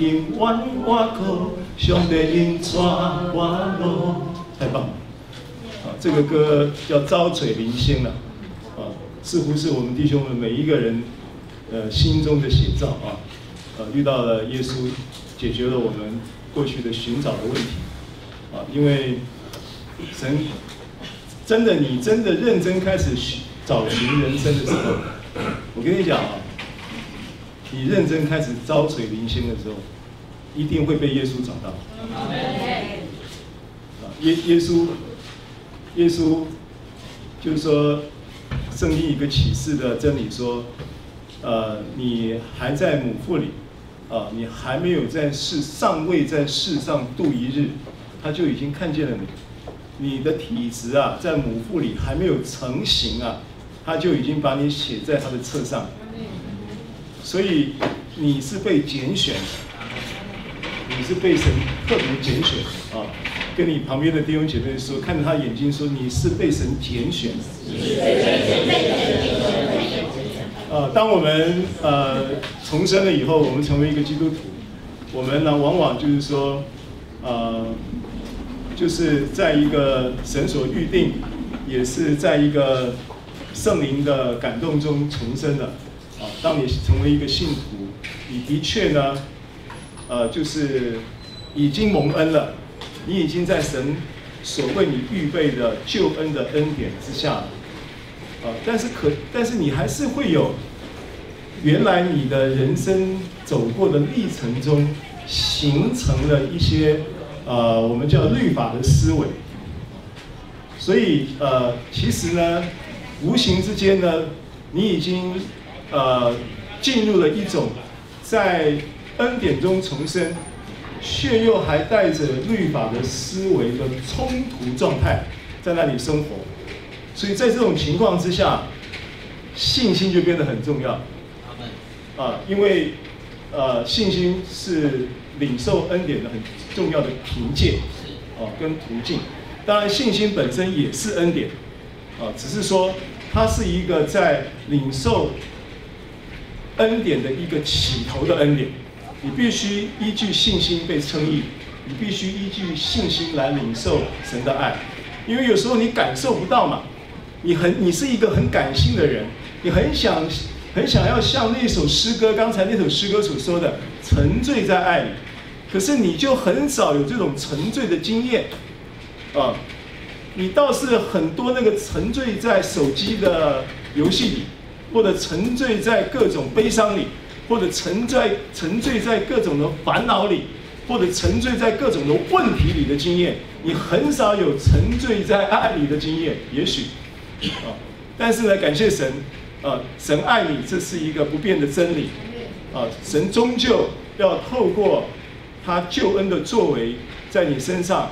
因弯我口，上帝因带我路。太棒了！啊，这个歌叫《招垂灵星》了，啊，似乎是我们弟兄们每一个人呃心中的写照啊，呃，遇到了耶稣，解决了我们过去的寻找的问题，啊，因为神真的，你真的认真开始寻找寻人生的时候，我跟你讲啊。你认真开始招水灵星的时候，一定会被耶稣找到。啊，耶耶稣，耶稣，就是说，圣经一个启示的真理说，呃，你还在母腹里，啊，你还没有在世，尚未在世上度一日，他就已经看见了你。你的体质啊，在母腹里还没有成型啊，他就已经把你写在他的册上。所以你是被拣选的，你是被神特别拣选啊！跟你旁边的弟兄姐妹说，看着他眼睛说，你是被神拣选的。呃，当我们呃重生了以后，我们成为一个基督徒，我们呢往往就是说，呃，就是在一个神所预定，也是在一个圣灵的感动中重生的。啊，当你成为一个信徒，你的确呢，呃，就是已经蒙恩了，你已经在神所为你预备的救恩的恩典之下了，啊，但是可，但是你还是会有原来你的人生走过的历程中形成了一些呃，我们叫律法的思维，所以呃，其实呢，无形之间呢，你已经。呃，进入了一种在恩典中重生，却又还带着律法的思维的冲突状态，在那里生活。所以在这种情况之下，信心就变得很重要。啊，因为呃，信心是领受恩典的很重要的凭借，啊，跟途径。当然，信心本身也是恩典，啊，只是说它是一个在领受。恩典的一个起头的恩典，你必须依据信心被称义，你必须依据信心来领受神的爱，因为有时候你感受不到嘛，你很你是一个很感性的人，你很想很想要像那首诗歌刚才那首诗歌所说的沉醉在爱里，可是你就很少有这种沉醉的经验，啊，你倒是很多那个沉醉在手机的游戏里。或者沉醉在各种悲伤里，或者沉醉沉醉在各种的烦恼里，或者沉醉在各种的问题里的经验，你很少有沉醉在爱里的经验。也许，啊，但是呢，感谢神，啊，神爱你，这是一个不变的真理，啊，神终究要透过他救恩的作为，在你身上，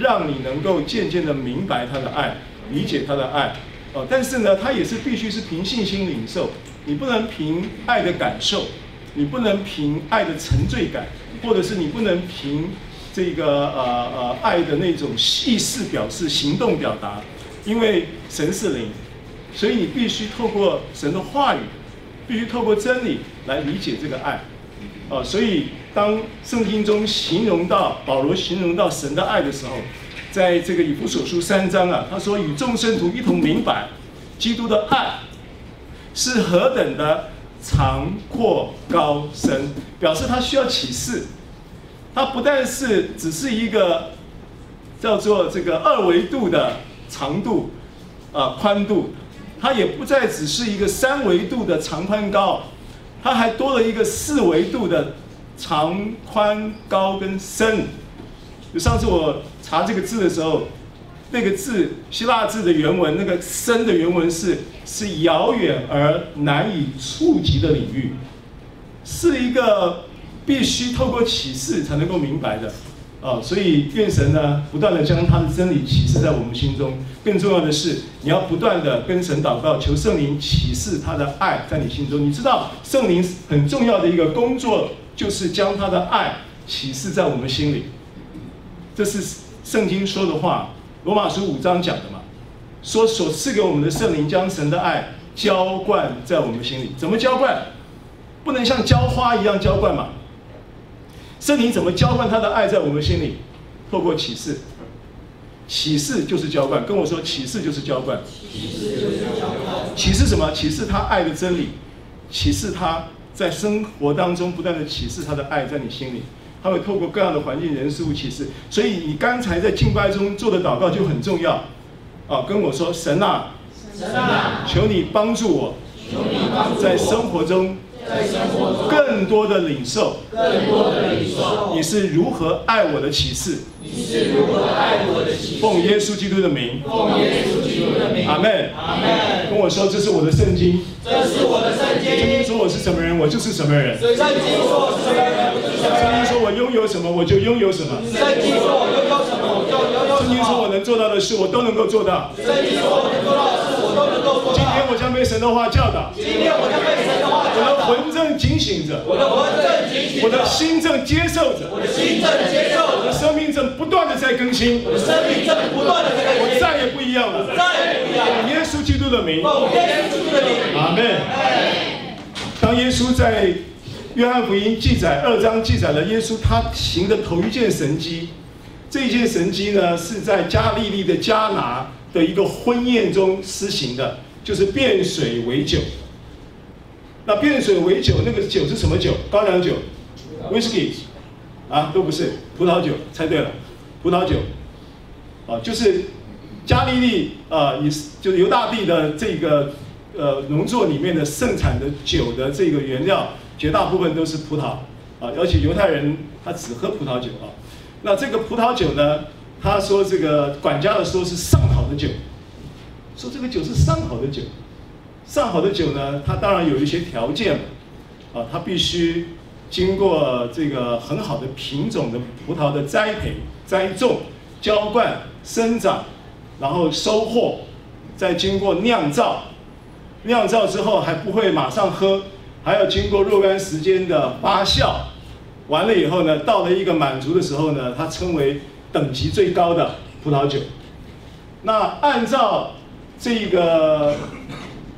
让你能够渐渐的明白他的爱，理解他的爱。哦，但是呢，他也是必须是凭信心领受，你不能凭爱的感受，你不能凭爱的沉醉感，或者是你不能凭这个呃呃爱的那种意识表示、行动表达，因为神是灵，所以你必须透过神的话语，必须透过真理来理解这个爱。哦，所以当圣经中形容到保罗形容到神的爱的时候。在这个以弗所书三章啊，他说与众圣徒一同明白，基督的爱是何等的长阔高深，表示他需要启示。他不但是只是一个叫做这个二维度的长度啊宽度，它也不再只是一个三维度的长宽高，它还多了一个四维度的长宽高跟深。上次我。查这个字的时候，那个字希腊字的原文，那个深的原文是是遥远而难以触及的领域，是一个必须透过启示才能够明白的啊！所以愿神呢不断的将他的真理启示在我们心中。更重要的是，你要不断的跟神祷告，求圣灵启示他的爱在你心中。你知道圣灵很重要的一个工作，就是将他的爱启示在我们心里，这是。圣经说的话，罗马书五章讲的嘛，说所赐给我们的圣灵将神的爱浇灌在我们心里，怎么浇灌？不能像浇花一样浇灌嘛？圣灵怎么浇灌他的爱在我们心里？透过启示，启示就是浇灌。跟我说，启示就是浇灌。启示就是浇灌。启示什么？启示他爱的真理，启示他在生活当中不断的启示他的爱在你心里。他会透过各样的环境、人、事物启示。所以你刚才在敬拜中做的祷告就很重要。啊，跟我说，神啊，神啊，求你帮助我，求你帮助我，在生活中。在生活中更多的领受，更多的领受，你是如何爱我的启示？你是如何爱我的启示？奉耶稣基督的名，奉耶稣基督的名，阿门，阿门。跟我说，这是我的圣经，这是我的圣经。圣经说我是什么人，我就是什么人。圣经说我是什么人，我就是什么人。圣经说我拥有什么，我就拥有什么。圣经说我拥有什么，我就拥有什么。圣经说我能做到的事，我都能够做到。圣经说我能做到的事，我都能够做到。今天我将被神的话教导。今天我将被神的话教导。我的魂正警醒着，我的魂正警醒着，我的心正接受着，我的心正接受着，我的生命正不断的在更新，我的生命正不断的在更新，我再也不一样了，再也不一样了。耶稣基督的名，奉耶稣基督的名，阿门。当耶稣在约翰福音记载二章记载了耶稣他行的头一件神迹，这一件神迹呢是在加利利的迦拿的一个婚宴中施行的，就是变水为酒。那变水为酒，那个酒是什么酒？高粱酒，whisky，啊，都不是，葡萄酒，猜对了，葡萄酒，啊，就是加利利啊，以就是犹大地的这个呃农作里面的盛产的酒的这个原料，绝大部分都是葡萄，啊，而且犹太人他只喝葡萄酒啊。那这个葡萄酒呢，他说这个管家的说是上好的酒，说这个酒是上好的酒。上好的酒呢，它当然有一些条件，啊，它必须经过这个很好的品种的葡萄的栽培、栽种、浇灌、生长，然后收获，再经过酿造，酿造之后还不会马上喝，还要经过若干时间的发酵，完了以后呢，到了一个满足的时候呢，它称为等级最高的葡萄酒。那按照这个。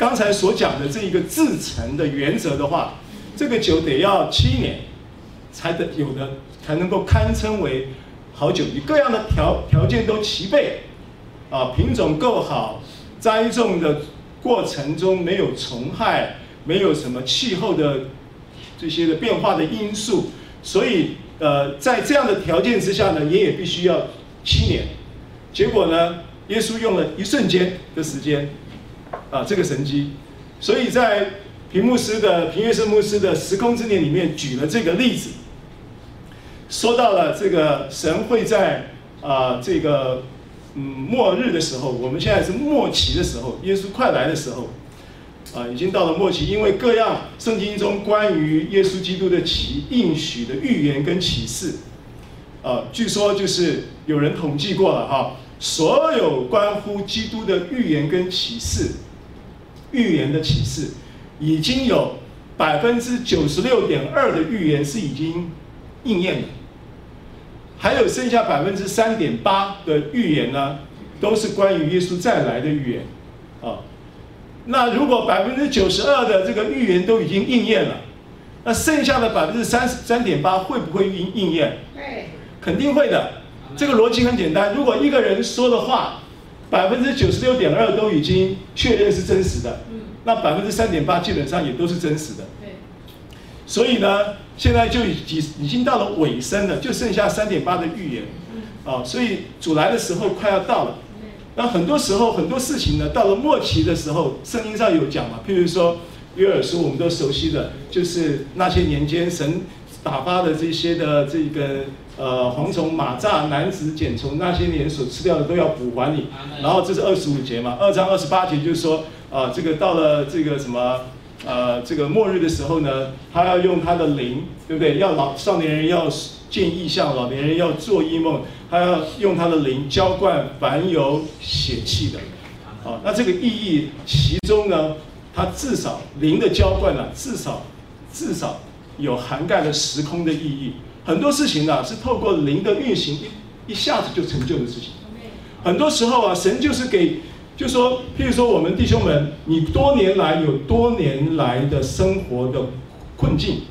刚才所讲的这一个制成的原则的话，这个酒得要七年才得有的，才能够堪称为好酒。你各样的条条件都齐备，啊，品种够好，栽种的过程中没有虫害，没有什么气候的这些的变化的因素，所以呃，在这样的条件之下呢，你也必须要七年。结果呢，耶稣用了一瞬间的时间。啊，这个神迹，所以在平牧师的平岳圣牧师的时空之年里面举了这个例子，说到了这个神会在啊这个嗯末日的时候，我们现在是末期的时候，耶稣快来的时候，啊已经到了末期，因为各样圣经中关于耶稣基督的启应许的预言跟启示，啊据说就是有人统计过了哈，所有关乎基督的预言跟启示。预言的启示，已经有百分之九十六点二的预言是已经应验了，还有剩下百分之三点八的预言呢，都是关于耶稣再来的预言，那如果百分之九十二的这个预言都已经应验了，那剩下的百分之三十三点八会不会应应验？对，肯定会的。这个逻辑很简单，如果一个人说的话。百分之九十六点二都已经确认是真实的，那百分之三点八基本上也都是真实的。所以呢，现在就已经已经到了尾声了，就剩下三点八的预言，啊，所以主来的时候快要到了。那很多时候很多事情呢，到了末期的时候，圣经上有讲嘛，譬如说约珥书，我们都熟悉的，就是那些年间神打发的这些的这个。呃，蝗虫、蚂蚱、男子、茧虫，那些年所吃掉的都要补还你。然后这是二十五节嘛，二章二十八节就是说，啊、呃，这个到了这个什么，呃，这个末日的时候呢，他要用他的灵，对不对？要老少年人要见异象，老年人要做异梦，他要用他的灵浇灌凡有血气的。啊，那这个意义其中呢，它至少灵的浇灌呢，至少至少有涵盖了时空的意义。很多事情呢、是透过灵的运行一一下子就成就的事情。很多时候啊，神就是给，就说，譬如说我们弟兄们，你多年来有多年来的生活的困境，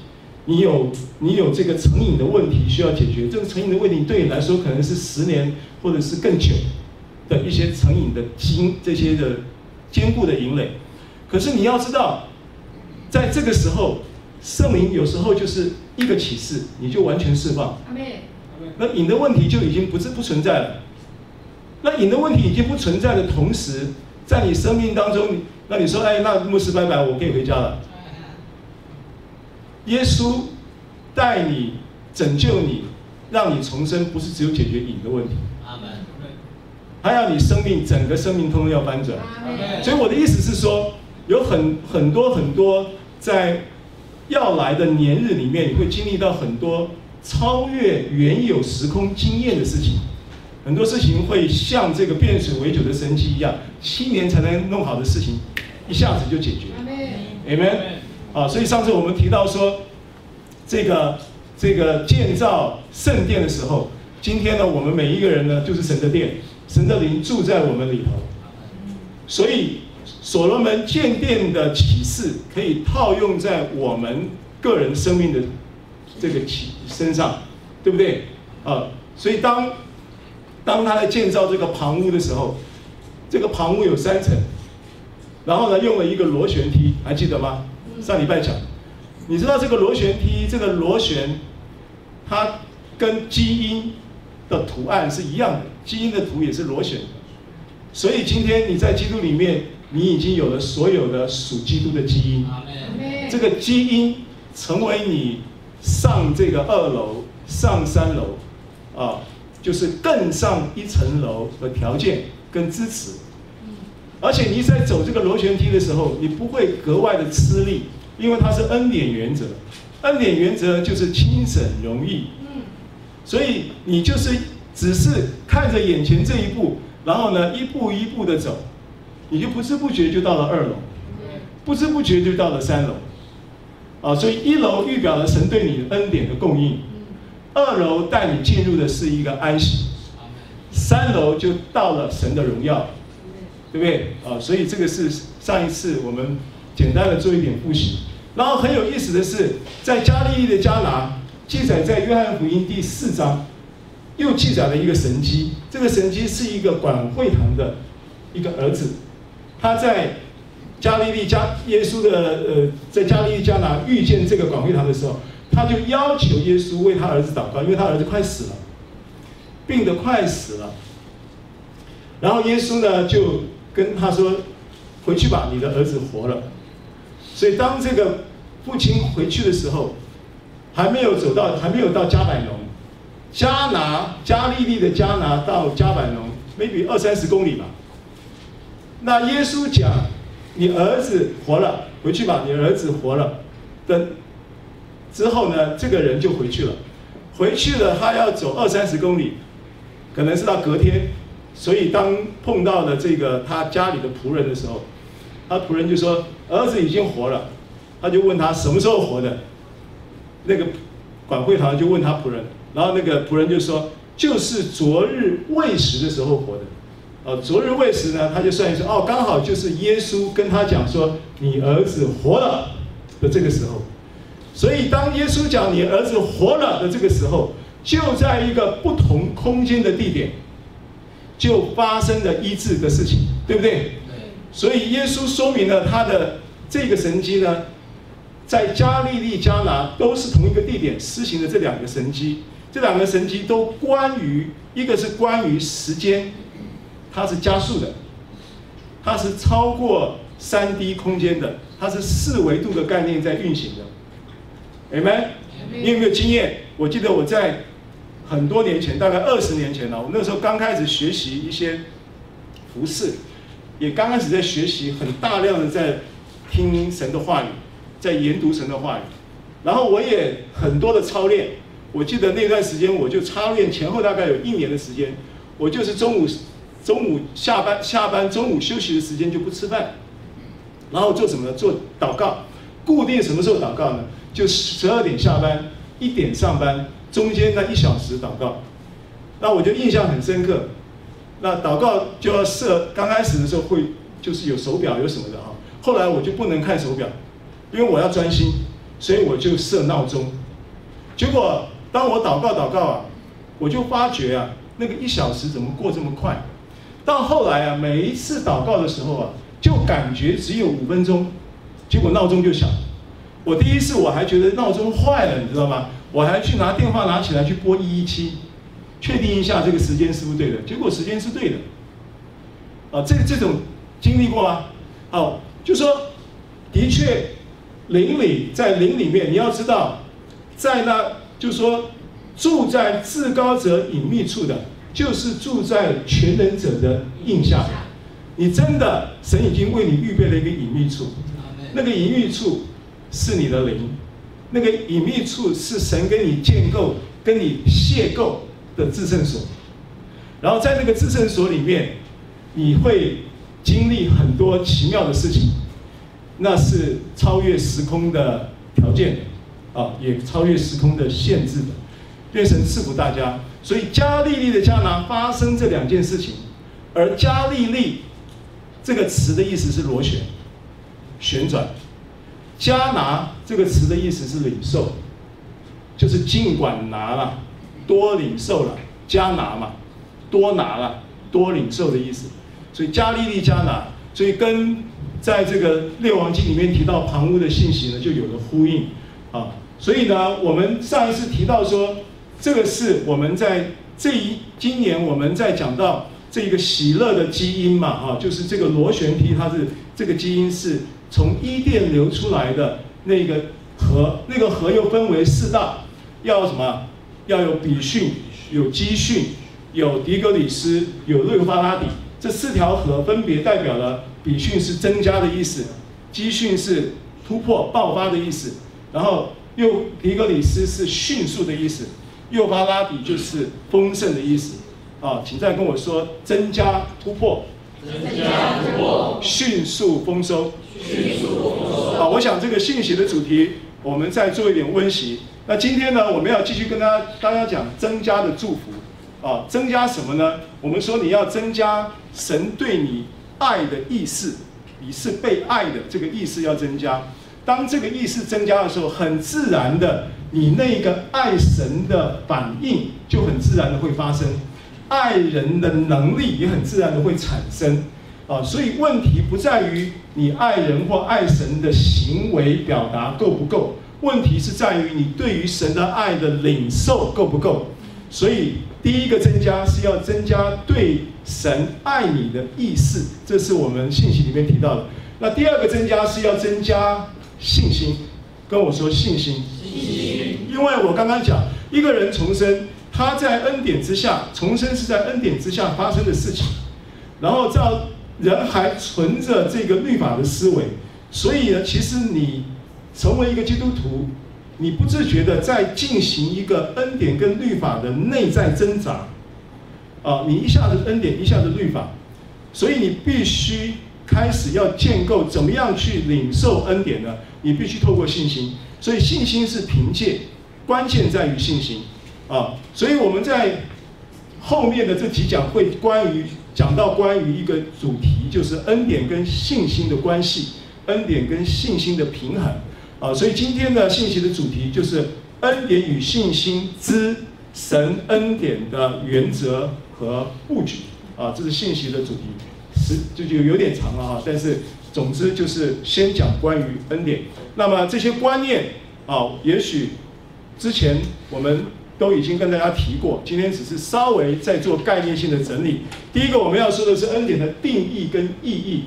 你有你有这个成瘾的问题需要解决，这个成瘾的问题对你来说可能是十年或者是更久的一些成瘾的经这些的坚固的营垒。可是你要知道，在这个时候，圣灵有时候就是一个启示，你就完全释放。那瘾的问题就已经不是不存在了。那瘾的问题已经不存在的同时，在你生命当中，那你说，哎，那牧师拜拜，我可以回家了。耶稣带你拯救你，让你重生，不是只有解决瘾的问题。阿门。他要你生命整个生命通通要翻转。所以我的意思是说，有很很多很多在要来的年日里面，你会经历到很多超越原有时空经验的事情。很多事情会像这个变水为酒的神迹一样，七年才能弄好的事情，一下子就解决。阿门。啊，所以上次我们提到说，这个这个建造圣殿的时候，今天呢，我们每一个人呢，就是神的殿，神的灵住在我们里头。所以所罗门建殿的启示可以套用在我们个人生命的这个启身上，对不对？啊，所以当。当他在建造这个旁屋的时候，这个旁屋有三层，然后呢，用了一个螺旋梯，还记得吗？上礼拜讲，你知道这个螺旋梯，这个螺旋，它跟基因的图案是一样的，基因的图也是螺旋的。所以今天你在基督里面，你已经有了所有的属基督的基因，这个基因成为你上这个二楼、上三楼，啊。就是更上一层楼的条件跟支持，而且你在走这个螺旋梯的时候，你不会格外的吃力，因为它是恩典原则，恩典原则就是轻省容易，所以你就是只是看着眼前这一步，然后呢一步一步的走，你就不知不觉就到了二楼，不知不觉就到了三楼，啊，所以一楼预表了神对你恩典的供应。二楼带你进入的是一个安息，三楼就到了神的荣耀，对不对？啊，所以这个是上一次我们简单的做一点复习。然后很有意思的是，在加利利的迦拿记载在约翰福音第四章，又记载了一个神迹。这个神迹是一个管会堂的一个儿子，他在加利利加耶稣的呃，在加利利迦拿遇见这个管会堂的时候。他就要求耶稣为他儿子祷告，因为他儿子快死了，病得快死了。然后耶稣呢就跟他说：“回去吧，你的儿子活了。”所以当这个父亲回去的时候，还没有走到，还没有到加百农，加拿加利利的加拿到加百农，maybe 二三十公里吧。那耶稣讲：“你儿子活了，回去吧，你儿子活了。”的。之后呢，这个人就回去了，回去了，他要走二三十公里，可能是到隔天，所以当碰到了这个他家里的仆人的时候，他仆人就说儿子已经活了，他就问他什么时候活的，那个管会堂就问他仆人，然后那个仆人就说就是昨日未时的时候活的，哦，昨日未时呢，他就算一算，哦，刚好就是耶稣跟他讲说你儿子活了的这个时候。所以，当耶稣讲你儿子活了的这个时候，就在一个不同空间的地点，就发生了医治的事情，对不对？所以，耶稣说明了他的这个神迹呢，在加利利、迦拿都是同一个地点施行的这两个神迹，这两个神迹都关于一个是关于时间，它是加速的，它是超过三 D 空间的，它是四维度的概念在运行的。你们，你有没有经验？我记得我在很多年前，大概二十年前了。我那时候刚开始学习一些服事，也刚开始在学习，很大量的在听神的话语，在研读神的话语。然后我也很多的操练。我记得那段时间，我就操练前后大概有一年的时间。我就是中午中午下班下班，中午休息的时间就不吃饭，然后做什么呢？做祷告。固定什么时候祷告呢？就十二点下班，一点上班，中间那一小时祷告，那我就印象很深刻。那祷告就要设，刚开始的时候会就是有手表有什么的哈，后来我就不能看手表，因为我要专心，所以我就设闹钟。结果当我祷告祷告啊，我就发觉啊，那个一小时怎么过这么快？到后来啊，每一次祷告的时候啊，就感觉只有五分钟，结果闹钟就响。我第一次我还觉得闹钟坏了，你知道吗？我还去拿电话拿起来去拨一一七，确定一下这个时间是不是对的。结果时间是对的。啊，这这种经历过吗？好，就说的确，灵里在灵里面，你要知道，在那就说住在至高者隐秘处的，就是住在全能者的印下。你真的，神已经为你预备了一个隐秘处，那个隐秘处是你的灵，那个隐秘处是神跟你建构、跟你邂逅的自圣所，然后在那个自圣所里面，你会经历很多奇妙的事情，那是超越时空的条件，啊，也超越时空的限制的。愿神赐福大家。所以加利利的迦拿发生这两件事情，而加利利。这个词的意思是螺旋、旋转。迦拿这个词的意思是领受，就是尽管拿了，多领受了，加拿嘛，多拿了，多领受的意思。所以加利利迦拿，所以跟在这个列王记里面提到旁屋的信息呢，就有了呼应啊。所以呢，我们上一次提到说，这个是我们在这一今年我们在讲到。这个喜乐的基因嘛，啊，就是这个螺旋体，它是这个基因是从伊甸流出来的那个河，那个河又分为四大，要什么？要有比逊，有基训，有迪格里斯，有幼发拉底。这四条河分别代表了比逊是增加的意思，基训是突破爆发的意思，然后又迪格里斯是迅速的意思，幼发拉底就是丰盛的意思。啊，请再跟我说，增加突破，增加突破，迅速丰收，迅速丰收。好，我想这个信息的主题，我们再做一点温习。那今天呢，我们要继续跟大家大家讲增加的祝福。啊，增加什么呢？我们说你要增加神对你爱的意识，你是被爱的这个意识要增加。当这个意识增加的时候，很自然的，你那个爱神的反应就很自然的会发生。爱人的能力也很自然的会产生，啊，所以问题不在于你爱人或爱神的行为表达够不够，问题是在于你对于神的爱的领受够不够。所以第一个增加是要增加对神爱你的意识，这是我们信息里面提到的。那第二个增加是要增加信心，跟我说信心，信心，因为我刚刚讲一个人重生。他在恩典之下重生，是在恩典之下发生的事情，然后照人还存着这个律法的思维，所以呢，其实你成为一个基督徒，你不自觉的在进行一个恩典跟律法的内在挣扎，啊，你一下子恩典，一下子律法，所以你必须开始要建构怎么样去领受恩典呢？你必须透过信心，所以信心是凭借，关键在于信心。啊，所以我们在后面的这几讲会关于讲到关于一个主题，就是恩典跟信心的关系，恩典跟信心的平衡。啊，所以今天的信息的主题就是恩典与信心之神恩典的原则和布局。啊，这是信息的主题，是这就有点长了哈，但是总之就是先讲关于恩典。那么这些观念啊，也许之前我们。都已经跟大家提过，今天只是稍微再做概念性的整理。第一个我们要说的是恩典的定义跟意义，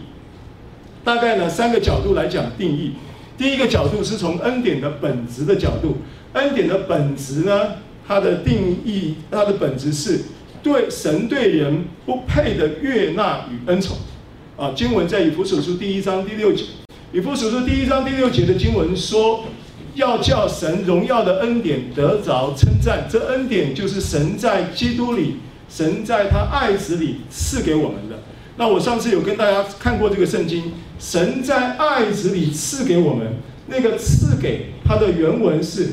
大概呢三个角度来讲定义。第一个角度是从恩典的本质的角度，恩典的本质呢，它的定义，它的本质是对神对人不配的悦纳与恩宠。啊，经文在以弗所书第一章第六节，以弗所书第一章第六节的经文说。要叫神荣耀的恩典得着称赞，这恩典就是神在基督里，神在他爱子里赐给我们的。那我上次有跟大家看过这个圣经，神在爱子里赐给我们，那个赐给它的原文是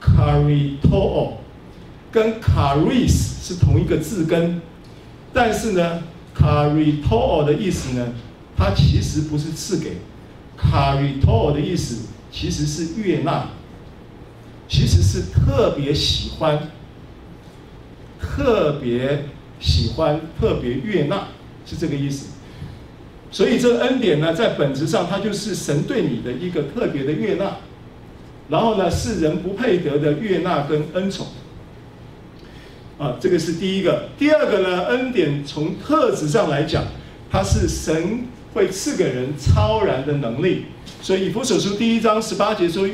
carito，跟 caris 是同一个字根，但是呢，carito 的意思呢，它其实不是赐给，carito 的意思。其实是悦纳，其实是特别喜欢、特别喜欢、特别悦纳，是这个意思。所以这个恩典呢，在本质上，它就是神对你的一个特别的悦纳，然后呢，是人不配得的悦纳跟恩宠。啊，这个是第一个。第二个呢，恩典从特质上来讲，它是神会赐给人超然的能力。所以以弗所书第一章十八节说，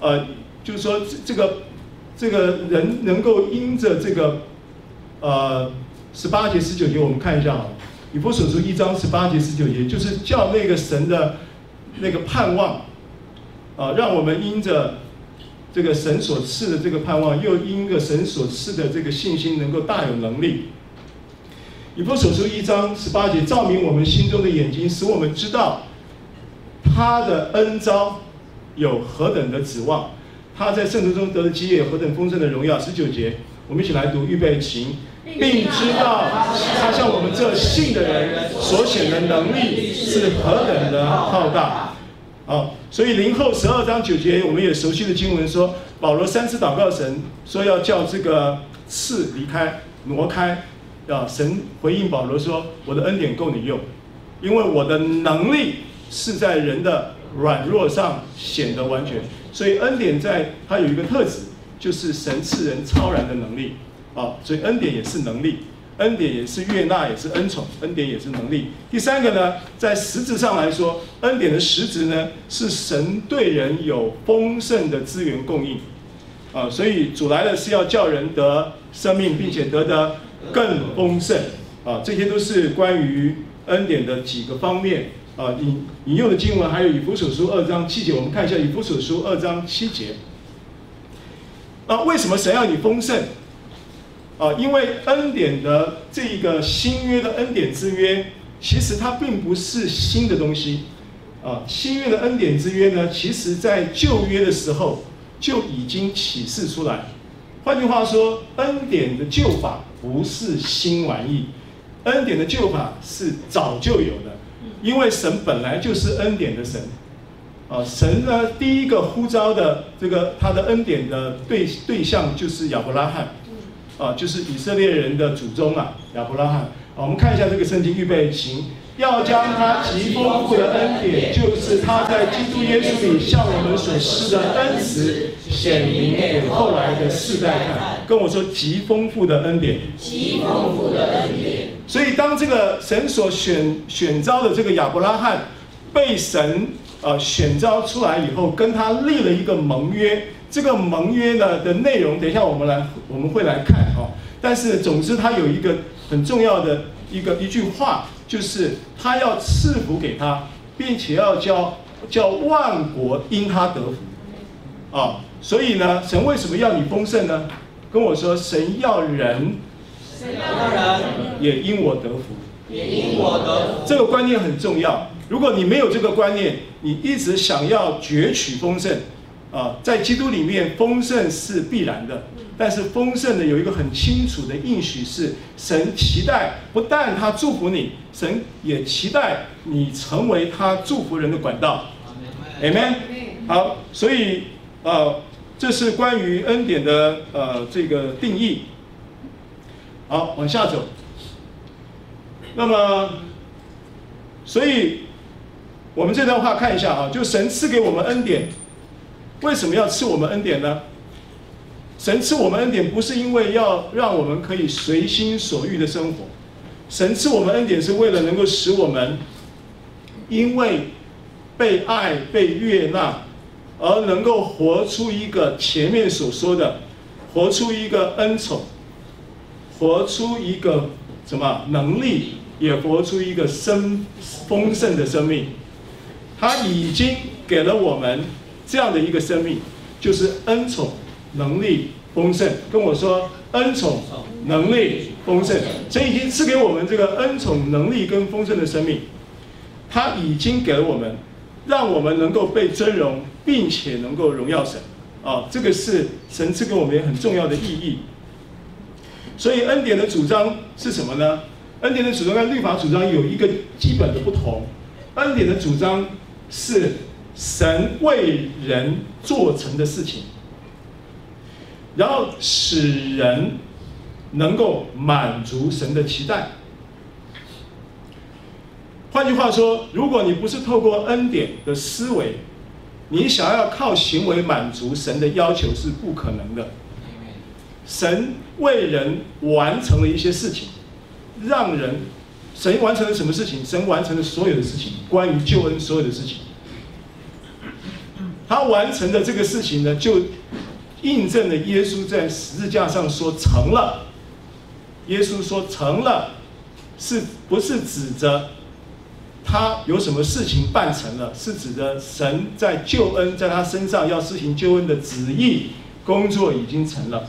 呃，就是说这个这个人能够因着这个呃十八节十九节，我们看一下啊。以弗所书一章十八节十九节，就是叫那个神的那个盼望，啊，让我们因着这个神所赐的这个盼望，又因着神所赐的这个信心，能够大有能力。以弗所书一章十八节，照明我们心中的眼睛，使我们知道他的恩召有何等的指望，他在圣徒中得的基业何等丰盛的荣耀。十九节，我们一起来读，预备起。并知道他向我们这信的人所显的能力是何等的浩大。好，所以林后十二章九节，我们也熟悉的经文说，保罗三次祷告神，说要叫这个刺离开、挪开。啊，神回应保罗说：“我的恩典够你用，因为我的能力是在人的软弱上显得完全。所以恩典在它有一个特质，就是神赐人超然的能力。”啊，所以恩典也是能力，恩典也是悦纳，也是恩宠，恩典也是能力。第三个呢，在实质上来说，恩典的实质呢，是神对人有丰盛的资源供应。啊，所以主来了是要叫人得生命，并且得的更丰盛。啊，这些都是关于恩典的几个方面。啊，引引用的经文还有以弗所书二章七节，我们看一下以弗所书二章七节。啊，为什么神要你丰盛？啊，因为恩典的这个新约的恩典之约，其实它并不是新的东西。啊，新约的恩典之约呢，其实在旧约的时候就已经启示出来。换句话说，恩典的旧法不是新玩意，恩典的旧法是早就有的。因为神本来就是恩典的神。啊，神呢第一个呼召的这个他的恩典的对对象就是亚伯拉罕。啊，就是以色列人的祖宗啊，亚伯拉罕。啊，我们看一下这个圣经预备，行要将他极丰富的恩典，就是他在基督耶稣里向我们所施的恩慈，显明给后来的世代看。跟我说极丰富的恩典，极丰富的恩典。所以当这个神所选选召的这个亚伯拉罕被神呃选召出来以后，跟他立了一个盟约。这个盟约呢的内容，等一下我们来我们会来看哦。但是总之，他有一个很重要的一个一句话，就是他要赐福给他，并且要叫叫万国因他得福啊。所以呢，神为什么要你丰盛呢？跟我说，神要人，神要人也因我得福，也因我得福。这个观念很重要。如果你没有这个观念，你一直想要攫取丰盛。啊，在基督里面，丰盛是必然的，但是丰盛呢，有一个很清楚的应许是，神期待不但他祝福你，神也期待你成为他祝福人的管道。Amen。好，所以呃，这是关于恩典的呃这个定义。好，往下走。那么，所以我们这段话看一下啊，就神赐给我们恩典。为什么要赐我们恩典呢？神赐我们恩典不是因为要让我们可以随心所欲的生活，神赐我们恩典是为了能够使我们因为被爱、被悦纳，而能够活出一个前面所说的，活出一个恩宠，活出一个什么能力，也活出一个生丰盛的生命。他已经给了我们。这样的一个生命，就是恩宠、能力、丰盛。跟我说，恩宠、能力、丰盛，神已经赐给我们这个恩宠、能力跟丰盛的生命。他已经给了我们，让我们能够被尊荣，并且能够荣耀神。啊，这个是神赐给我们很重要的意义。所以恩典的主张是什么呢？恩典的主张跟律法主张有一个基本的不同。恩典的主张是。神为人做成的事情，然后使人能够满足神的期待。换句话说，如果你不是透过恩典的思维，你想要靠行为满足神的要求是不可能的。神为人完成了一些事情，让人，神完成了什么事情？神完成了所有的事情，关于救恩所有的事情。他完成的这个事情呢，就印证了耶稣在十字架上说成了。耶稣说成了，是不是指着他有什么事情办成了？是指着神在救恩在他身上要施行救恩的旨意工作已经成了，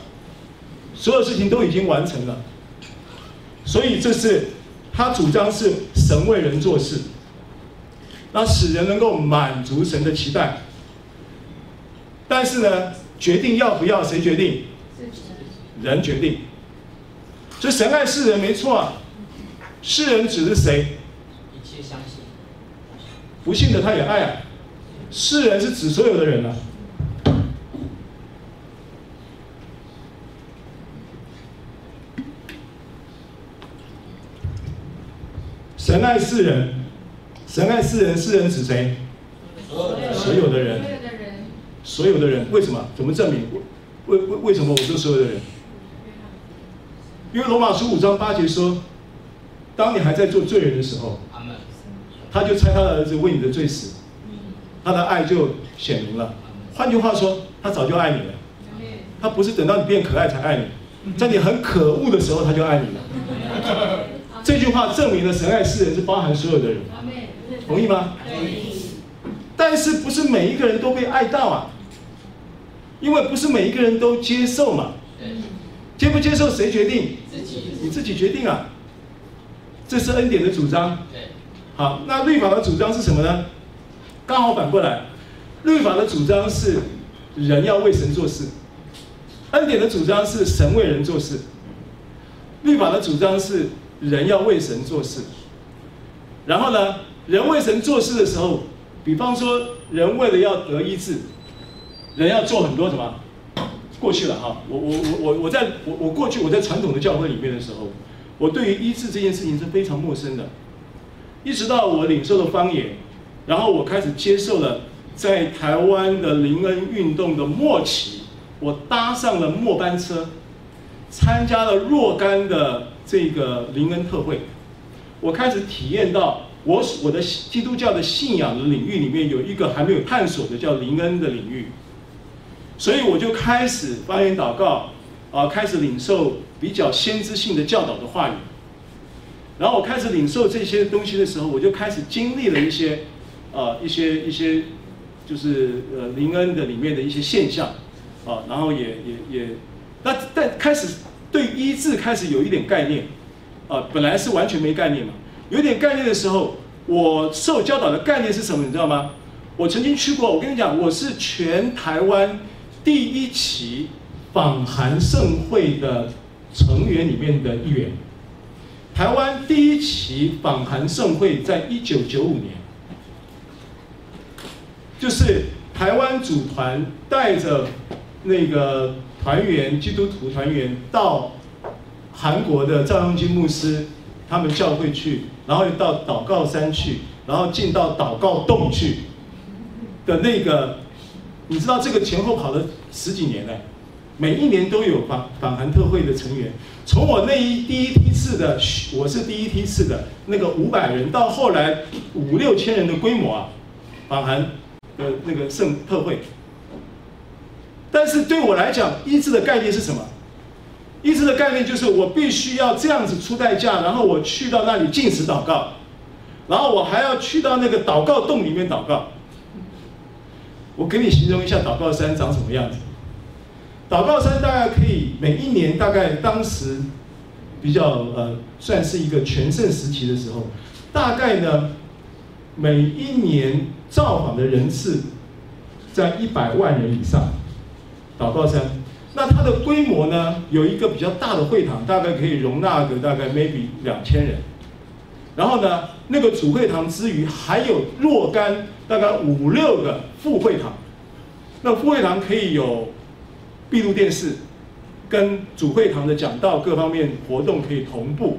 所有事情都已经完成了。所以这是他主张是神为人做事，那使人能够满足神的期待。但是呢，决定要不要谁决定？人决定。所以神爱世人没错啊，世人指的是谁？一切相信。不信的他也爱啊。世人是指所有的人啊。神爱世人，神爱世人，世人指谁？所有的人。所有的人为什么？怎么证明？为为为什么我说所有的人？因为罗马书五章八节说，当你还在做罪人的时候，他就差他的儿子为你的罪死，他的爱就显明了。换句话说，他早就爱你了。他不是等到你变可爱才爱你，在你很可恶的时候他就爱你了。这句话证明了神爱世人是包含所有的人，同意吗？但是不是每一个人都被爱到啊？因为不是每一个人都接受嘛。接不接受谁决定？自己你自己决定啊。这是恩典的主张。好，那律法的主张是什么呢？刚好反过来，律法的主张是人要为神做事，恩典的主张是神为人做事。律法的主张是人要为神做事。然后呢，人为神做事的时候。比方说，人为了要得医治，人要做很多什么？过去了哈，我我我我我在我我过去我在传统的教会里面的时候，我对于医治这件事情是非常陌生的。一直到我领受了方言，然后我开始接受了在台湾的灵恩运动的末期，我搭上了末班车，参加了若干的这个灵恩特会，我开始体验到。我我的基督教的信仰的领域里面有一个还没有探索的叫灵恩的领域，所以我就开始发言祷告，啊，开始领受比较先知性的教导的话语，然后我开始领受这些东西的时候，我就开始经历了一些，呃，一些一些，就是呃灵恩的里面的一些现象，啊，然后也也也，那但开始对医治开始有一点概念，啊，本来是完全没概念嘛。有点概念的时候，我受教导的概念是什么？你知道吗？我曾经去过。我跟你讲，我是全台湾第一期访韩盛会的成员里面的一员。台湾第一期访韩盛会在一九九五年，就是台湾组团带着那个团员基督徒团员到韩国的赵永金牧师他们教会去。然后又到祷告山去，然后进到祷告洞去的那个，你知道这个前后跑了十几年了，每一年都有访访韩特会的成员。从我那一第一批次的，我是第一批次的那个五百人，到后来五六千人的规模啊，访韩的那个圣特会。但是对我来讲，医治的概念是什么？医治的概念就是我必须要这样子出代价，然后我去到那里禁食祷告，然后我还要去到那个祷告洞里面祷告。我给你形容一下祷告山长什么样子。祷告山大概可以每一年大概当时比较呃算是一个全盛时期的时候，大概呢每一年造访的人次在一百万人以上。祷告山。那它的规模呢？有一个比较大的会堂，大概可以容纳个大概 maybe 两千人。然后呢，那个主会堂之余，还有若干大概五六个副会堂。那副会堂可以有闭路电视，跟主会堂的讲道各方面活动可以同步，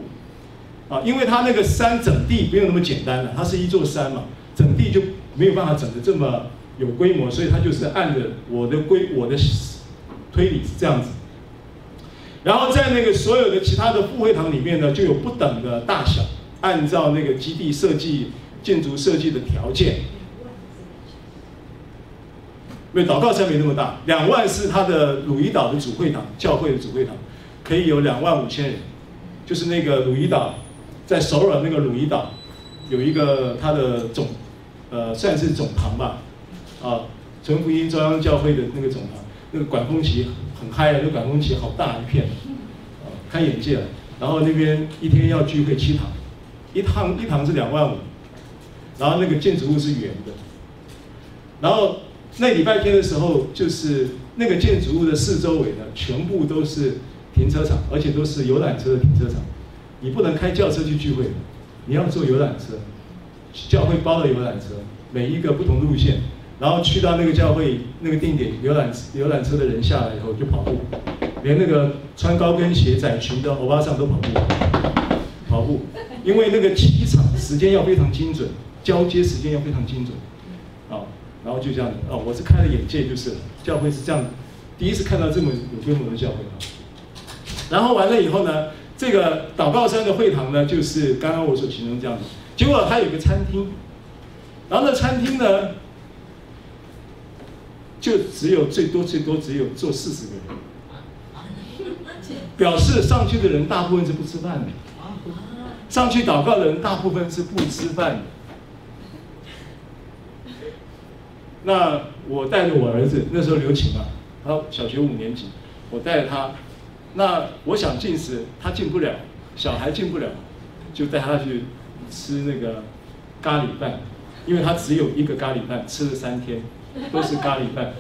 啊，因为它那个山整地没有那么简单了，它是一座山嘛，整地就没有办法整得这么有规模，所以它就是按着我的规我的推理是这样子。然后在那个所有的其他的副会堂里面呢，就有不等的大小，按照那个基地设计建筑设计的条件。因为祷告山没那么大，两万是他的鲁伊岛的主会堂，教会的主会堂，可以有两万五千人，就是那个鲁伊岛，在首尔那个鲁伊岛，有一个他的总，呃，算是总堂吧，啊，纯福音中央教会的那个总堂，那个管风琴很嗨啊，那个管风琴好大一片，啊，开眼界了。然后那边一天要聚会七堂，一堂一堂是两万五，然后那个建筑物是圆的，然后。那礼拜天的时候，就是那个建筑物的四周围呢，全部都是停车场，而且都是游览车的停车场。你不能开轿车去聚会，你要坐游览车，教会包的游览车，每一个不同路线，然后去到那个教会那个定点，游览游览车的人下来以后就跑步，连那个穿高跟鞋窄裙的欧巴桑都跑步，跑步，因为那个起场时间要非常精准，交接时间要非常精准。啊然后就这样哦，我是开了眼界，就是教会是这样，第一次看到这么有规模的教会啊。然后完了以后呢，这个祷告山的会堂呢，就是刚刚我所形容这样子。结果它有个餐厅，然后那餐厅呢，就只有最多最多只有坐四十个人，表示上去的人大部分是不吃饭的，上去祷告的人大部分是不吃饭的。那我带着我儿子，那时候留情嘛，他小学五年级，我带着他，那我想进食，他进不了，小孩进不了，就带他去吃那个咖喱饭，因为他只有一个咖喱饭，吃了三天，都是咖喱饭，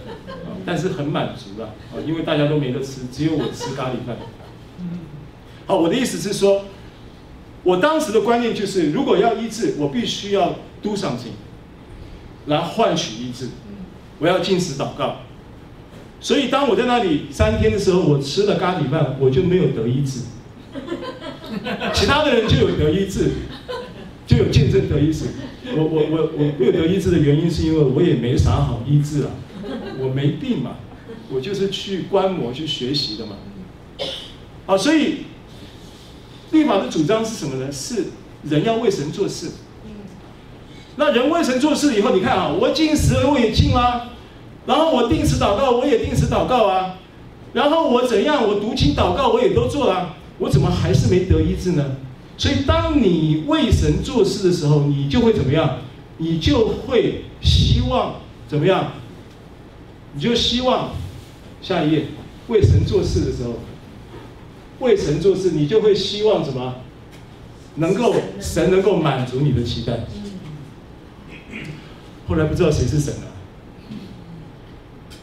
但是很满足了，啊，因为大家都没得吃，只有我吃咖喱饭。好，我的意思是说，我当时的观念就是，如果要医治，我必须要 do something。来换取医治，我要进食祷告。所以当我在那里三天的时候，我吃了咖喱饭，我就没有得医治。其他的人就有得医治，就有见证得医治。我我我我没有得医治的原因，是因为我也没啥好医治啊，我没病嘛，我就是去观摩去学习的嘛。啊，所以律法的主张是什么呢？是人要为神做事。那人为神做事以后，你看啊，我禁食我也禁啊，然后我定时祷告我也定时祷告啊，然后我怎样我读经祷告我也都做了啊，我怎么还是没得医治呢？所以当你为神做事的时候，你就会怎么样？你就会希望怎么样？你就希望下一页为神做事的时候，为神做事，你就会希望什么？能够神能够满足你的期待。后来不知道谁是神了。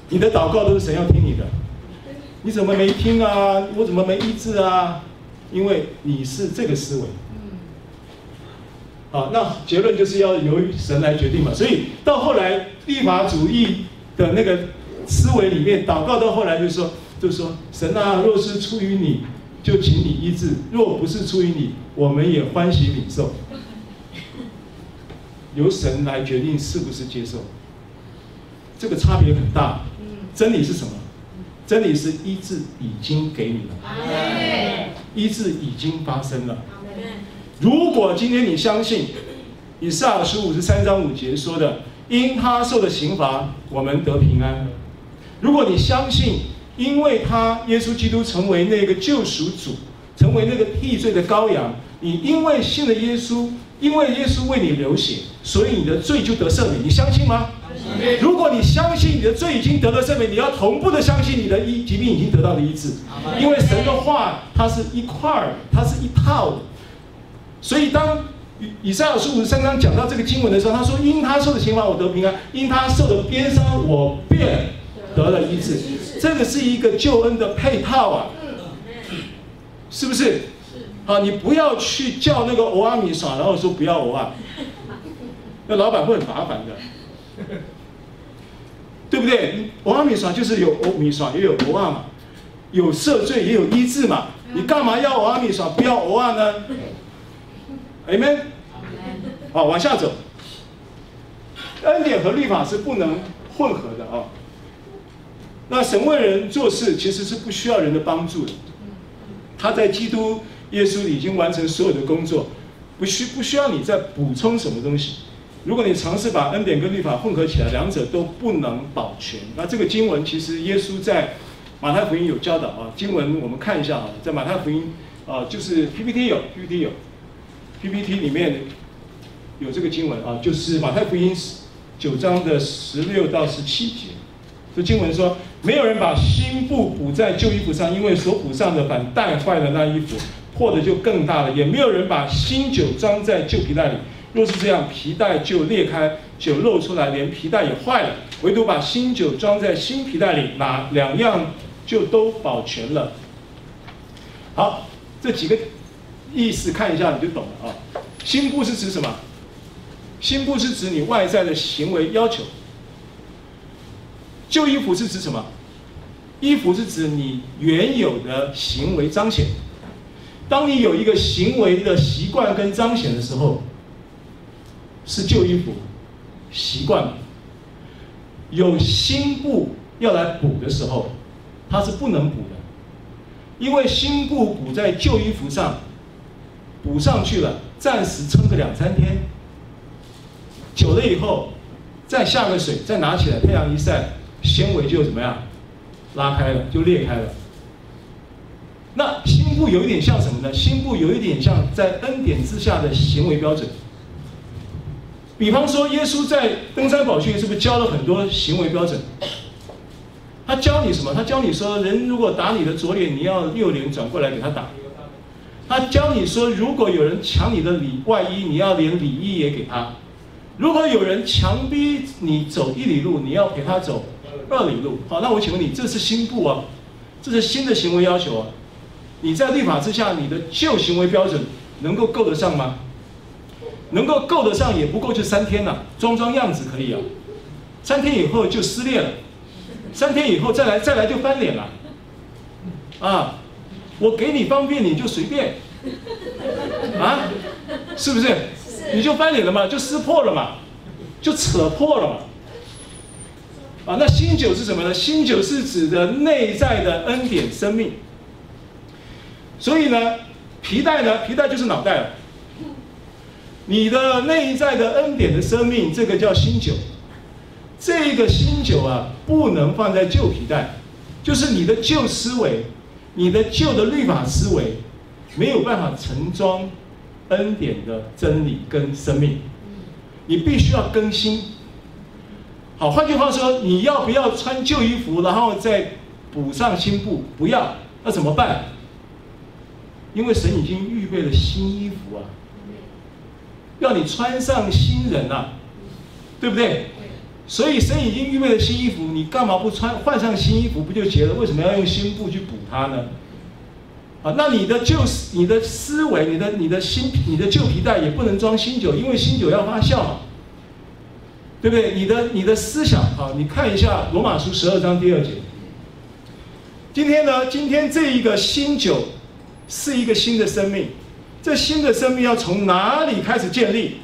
你的祷告都是神要听你的，你怎么没听啊？我怎么没医治啊？因为你是这个思维。好，那结论就是要由神来决定嘛。所以到后来立法主义的那个思维里面，祷告到后来就是说，就是说神啊，若是出于你，就请你医治；若不是出于你，我们也欢喜领受。由神来决定是不是接受，这个差别很大。真理是什么？真理是医治已经给你了，医治已经发生了。如果今天你相信以赛亚书五十三章五节说的，因他受的刑罚，我们得平安。如果你相信，因为他耶稣基督成为那个救赎主，成为那个替罪的羔羊，你因为信了耶稣。因为耶稣为你流血，所以你的罪就得赦免。你相信吗？如果你相信你的罪已经得了赦免，你要同步的相信你的医疾病已经得到了医治。因为神的话，它是一块儿，它是一套的。所以当以赛亚书五十三章讲到这个经文的时候，他说：“因他受的刑罚，我得平安；因他受的鞭伤，我便得了医治。”这个是一个救恩的配套啊，是不是？啊，你不要去叫那个欧阿米耍，然后说不要欧啊，那老板会很麻烦的，对不对？欧阿米耍就是有欧米耍，也有欧阿嘛。有赦罪也有医治嘛。你干嘛要阿米耍不要欧阿呢？Amen。好，往下走。恩典和律法是不能混合的啊。那神为人做事其实是不需要人的帮助的，他在基督耶稣里已经完成所有的工作，不需不需要你再补充什么东西。如果你尝试把恩典跟律法混合起来，两者都不能保全。那这个经文其实耶稣在马太福音有教导啊，经文我们看一下啊，在马太福音啊，就是 PPT 有 PPT 有 PPT 里面有这个经文啊，就是马太福音九章的十六到十七节。这经文说，没有人把新布补在旧衣服上，因为所补上的反带坏了那衣服，破的就更大了；也没有人把新酒装在旧皮袋里。若是这样，皮带就裂开，酒漏出来，连皮带也坏了。唯独把新酒装在新皮带里，那两样就都保全了。好，这几个意思看一下你就懂了啊。新布是指什么？新布是指你外在的行为要求。旧衣服是指什么？衣服是指你原有的行为彰显。当你有一个行为的习惯跟彰显的时候。是旧衣服，习惯了。有新布要来补的时候，它是不能补的，因为新布补在旧衣服上，补上去了，暂时撑个两三天，久了以后，再下个水，再拿起来，太阳一晒，纤维就怎么样，拉开了，就裂开了。那新布有一点像什么呢？新布有一点像在恩典之下的行为标准。比方说，耶稣在登山宝训是不是教了很多行为标准？他教你什么？他教你说，人如果打你的左脸，你要右脸转过来给他打。他教你说，如果有人抢你的里外衣，你要连里衣也给他。如果有人强逼你走一里路，你要陪他走二里路。好，那我请问你，这是新布啊？这是新的行为要求啊？你在律法之下，你的旧行为标准能够够得上吗？能够够得上也不够，就三天了，装装样子可以啊。三天以后就撕裂了，三天以后再来再来就翻脸了。啊，我给你方便你就随便，啊，是不是？你就翻脸了嘛，就撕破了嘛，就扯破了嘛。啊，那新酒是什么呢？新酒是指的内在的恩典生命。所以呢，皮带呢，皮带就是脑袋了。你的内在的恩典的生命，这个叫新酒。这个新酒啊，不能放在旧皮带，就是你的旧思维，你的旧的律法思维，没有办法盛装恩典的真理跟生命。你必须要更新。好，换句话说，你要不要穿旧衣服，然后再补上新布？不要，那怎么办？因为神已经预备了新衣服啊。要你穿上新人啊，对不对？所以神已经预备了新衣服，你干嘛不穿？换上新衣服不就结了？为什么要用新布去补它呢？啊，那你的旧、你的思维、你的、你的新、你的旧皮带也不能装新酒，因为新酒要发酵嘛，对不对？你的、你的思想啊，你看一下罗马书十二章第二节。今天呢，今天这一个新酒是一个新的生命。这新的生命要从哪里开始建立？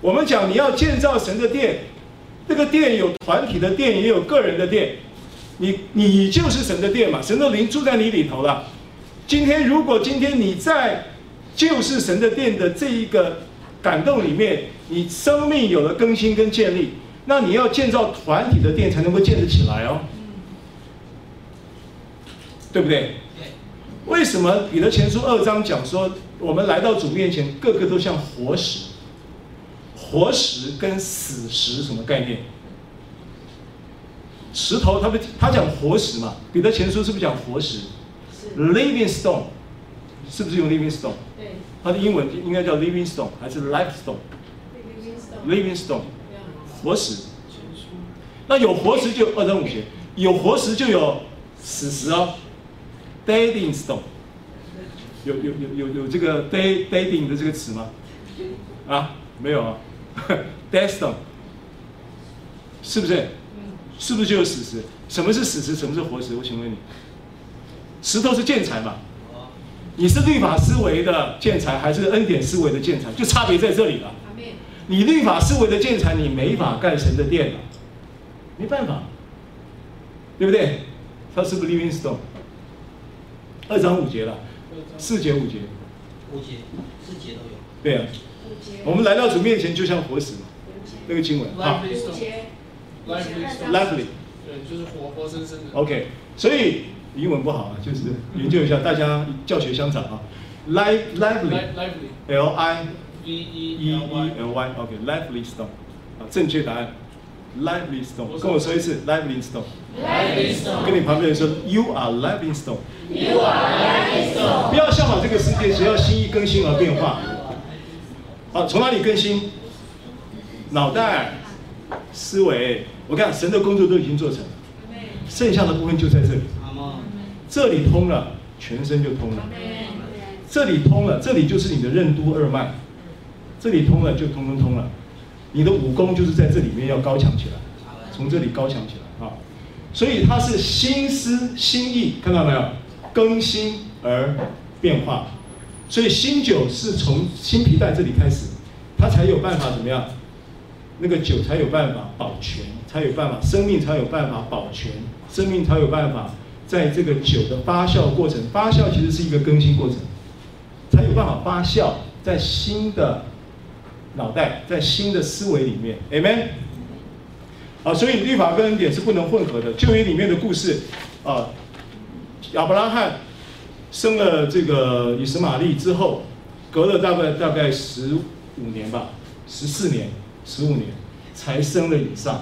我们讲你要建造神的殿，这个殿有团体的殿，也有个人的殿。你你就是神的殿嘛，神的灵住在你里头了。今天如果今天你在就是神的殿的这一个感动里面，你生命有了更新跟建立，那你要建造团体的殿才能够建得起来哦，对不对？为什么彼得前书二章讲说，我们来到主面前，个个都像活石？活石跟死石什么概念？石头，他不他讲活石嘛？彼得前书是不是讲活石？Living stone，是不是用 living stone？对。它的英文应该叫 living stone 还是 life stone？Living stone。活石。那有活石就二章五节，有活石就有死石哦。Dead stone，有有有有有这个 dead deading 的这个词吗？啊，没有啊。Dead stone，是不是？是不是就是死石？什么是死石？什么是活石？我请问你，石头是建材嘛？你是律法思维的建材，还是恩典思维的建材？就差别在这里了。你律法思维的建材，你没法盖神的殿了，没办法，对不对？它是不是 living stone？二章五节了，四节五节，五节四节都有。对啊，我们来到主面前就像活死嘛，那个经文。啊。lively，对，就是活活生生的。OK，所以英文不好啊，就是研究一下，大家教学相长啊。lively，L I V E E L Y，OK，lively stone，啊，正确答案，lively stone，跟我说一次，lively stone，lively stone，跟你旁边人说，You are lively stone，You are lively stone，不要效仿这个世界，只要心意更新而变化。好，从哪里更新？脑袋、思维。我看神的工作都已经做成了，剩下的部分就在这里。这里通了，全身就通了。这里通了，这里就是你的任督二脉。这里通了，就通通通了。你的武功就是在这里面要高强起来，从这里高强起来啊！所以它是心思心意，看到没有？更新而变化。所以新酒是从新皮带这里开始，它才有办法怎么样？那个酒才有办法保全。才有办法，生命才有办法保全，生命才有办法在这个酒的发酵过程，发酵其实是一个更新过程，才有办法发酵在新的脑袋，在新的思维里面，Amen。啊，所以律法跟恩典是不能混合的。旧约里面的故事，啊，亚伯拉罕生了这个以实玛利之后，隔了大概大概十五年吧，十四年、十五年，才生了以撒。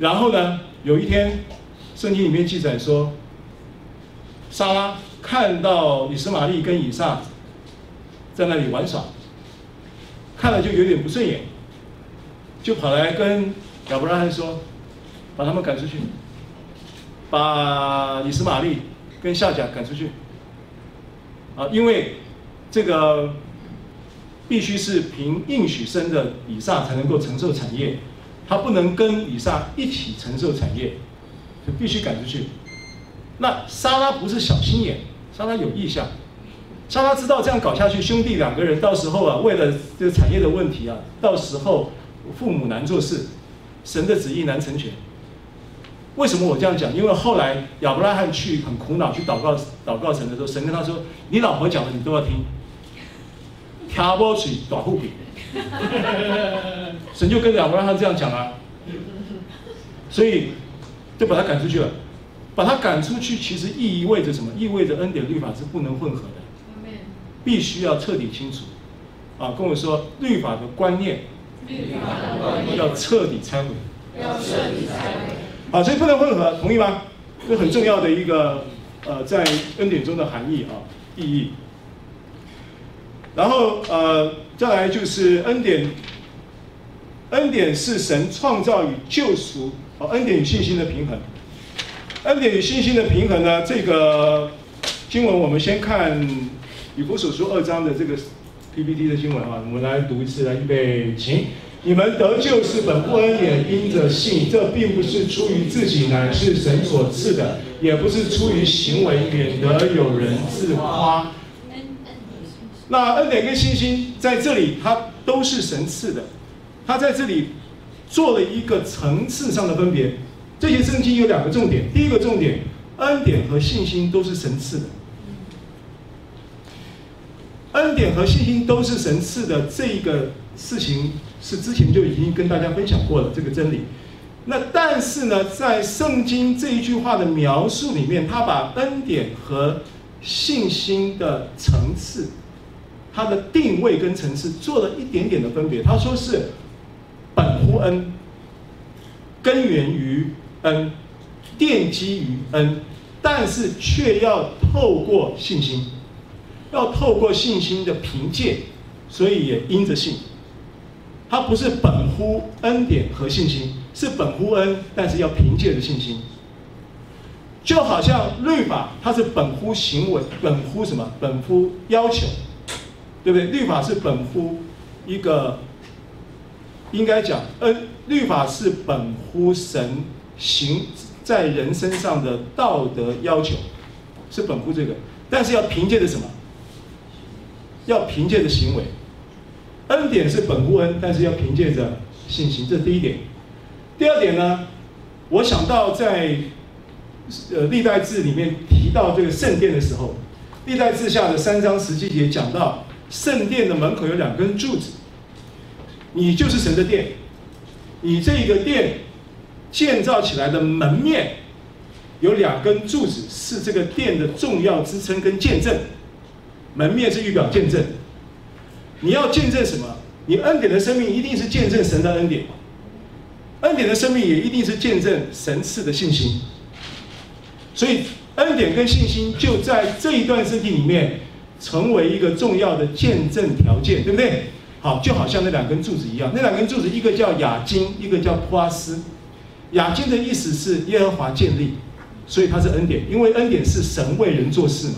然后呢，有一天，圣经里面记载说，莎拉看到以实玛利跟以撒在那里玩耍，看了就有点不顺眼，就跑来跟亚伯拉罕说，把他们赶出去，把以斯玛利跟夏甲赶出去，啊，因为这个必须是凭应许生的以撒才能够承受产业。他不能跟以撒一起承受产业，就必须赶出去。那莎拉不是小心眼，莎拉有意向。撒拉知道这样搞下去，兄弟两个人到时候啊，为了这个产业的问题啊，到时候父母难做事，神的旨意难成全。为什么我这样讲？因为后来亚伯拉罕去很苦恼去祷告祷告神的时候，神跟他说：“你老婆讲的你都要听。”挑拨取短护比。神就跟亚伯拉罕这样讲啊，所以就把他赶出去了。把他赶出去，其实意味着什么？意味着恩典律法是不能混合，必须要彻底清除。啊，跟我说律法的观念，要彻底拆毁，要彻底拆毁。好，所以不能混合，同意吗？这很重要的一个呃，在恩典中的含义啊，意义。然后呃。再来就是恩典，恩典是神创造与救赎，哦，恩典与信心的平衡。恩典与信心的平衡呢，这个经文我们先看以弗所书二章的这个 PPT 的经文啊，我们来读一次，来预备，请。你们得救是本乎恩典，因着信，这并不是出于自己，乃是神所赐的，也不是出于行为，免得有人自夸。那恩典跟信心在这里，它都是神赐的。他在这里做了一个层次上的分别。这些圣经有两个重点：第一个重点，恩典和信心都是神赐的。恩典和信心都是神赐的，这一个事情是之前就已经跟大家分享过了这个真理。那但是呢，在圣经这一句话的描述里面，他把恩典和信心的层次。它的定位跟层次做了一点点的分别。他说是本乎恩，根源于恩，奠基于恩，但是却要透过信心，要透过信心的凭借，所以也因着信。它不是本乎恩典和信心，是本乎恩，但是要凭借着信心。就好像律法，它是本乎行为，本乎什么？本乎要求。对不对？律法是本乎一个，应该讲，恩，律法是本乎神行在人身上的道德要求，是本乎这个，但是要凭借着什么？要凭借着行为。恩典是本乎恩，但是要凭借着信心，这是第一点。第二点呢，我想到在呃历代志里面提到这个圣殿的时候，历代志下的三章十七节讲到圣殿的门口有两根柱子，你就是神的殿，你这个殿建造起来的门面有两根柱子，是这个殿的重要支撑跟见证，门面是预表见证。你要见证什么？你恩典的生命一定是见证神的恩典，恩典的生命也一定是见证神赐的信心。所以恩典跟信心就在这一段圣经里面成为一个重要的见证条件，对不对？好，就好像那两根柱子一样，那两根柱子一个叫亚金，一个叫波阿斯。亚金的意思是耶和华建立，所以它是恩典，因为恩典是神为人做事嘛，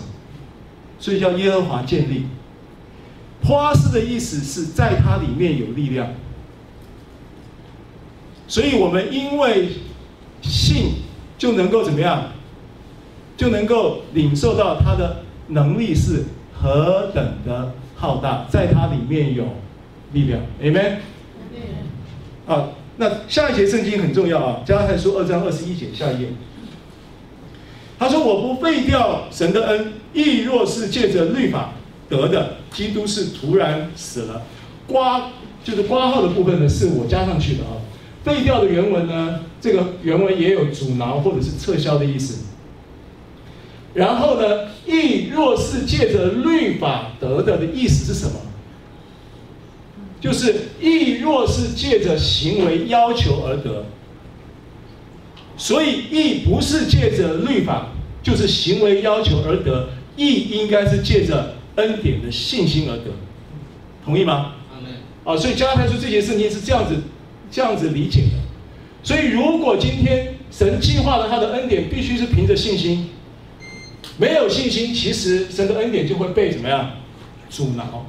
所以叫耶和华建立。波阿斯的意思是在它里面有力量，所以我们因为信就能够怎么样，就能够领受到它的能力是何等的浩大，在它里面有力量，Amen。好，那下一节圣经很重要啊，加拉太书二章二十一节，下一页。他说：“我不废掉神的恩，亦若是借着律法。”得的，基督是突然死了，刮就是刮号的部分呢，是我加上去的啊。废掉的原文呢，这个原文也有阻挠或者是撤销的意思。然后呢，亦若是借着律法得的的意思是什么？就是亦若是借着行为要求而得，所以亦不是借着律法，就是行为要求而得，亦应该是借着。恩典的信心而得，同意吗？啊，所以加拉太书这节圣经是这样子，这样子理解的。所以如果今天神计划了他的恩典，必须是凭着信心。没有信心，其实神的恩典就会被怎么样阻挠，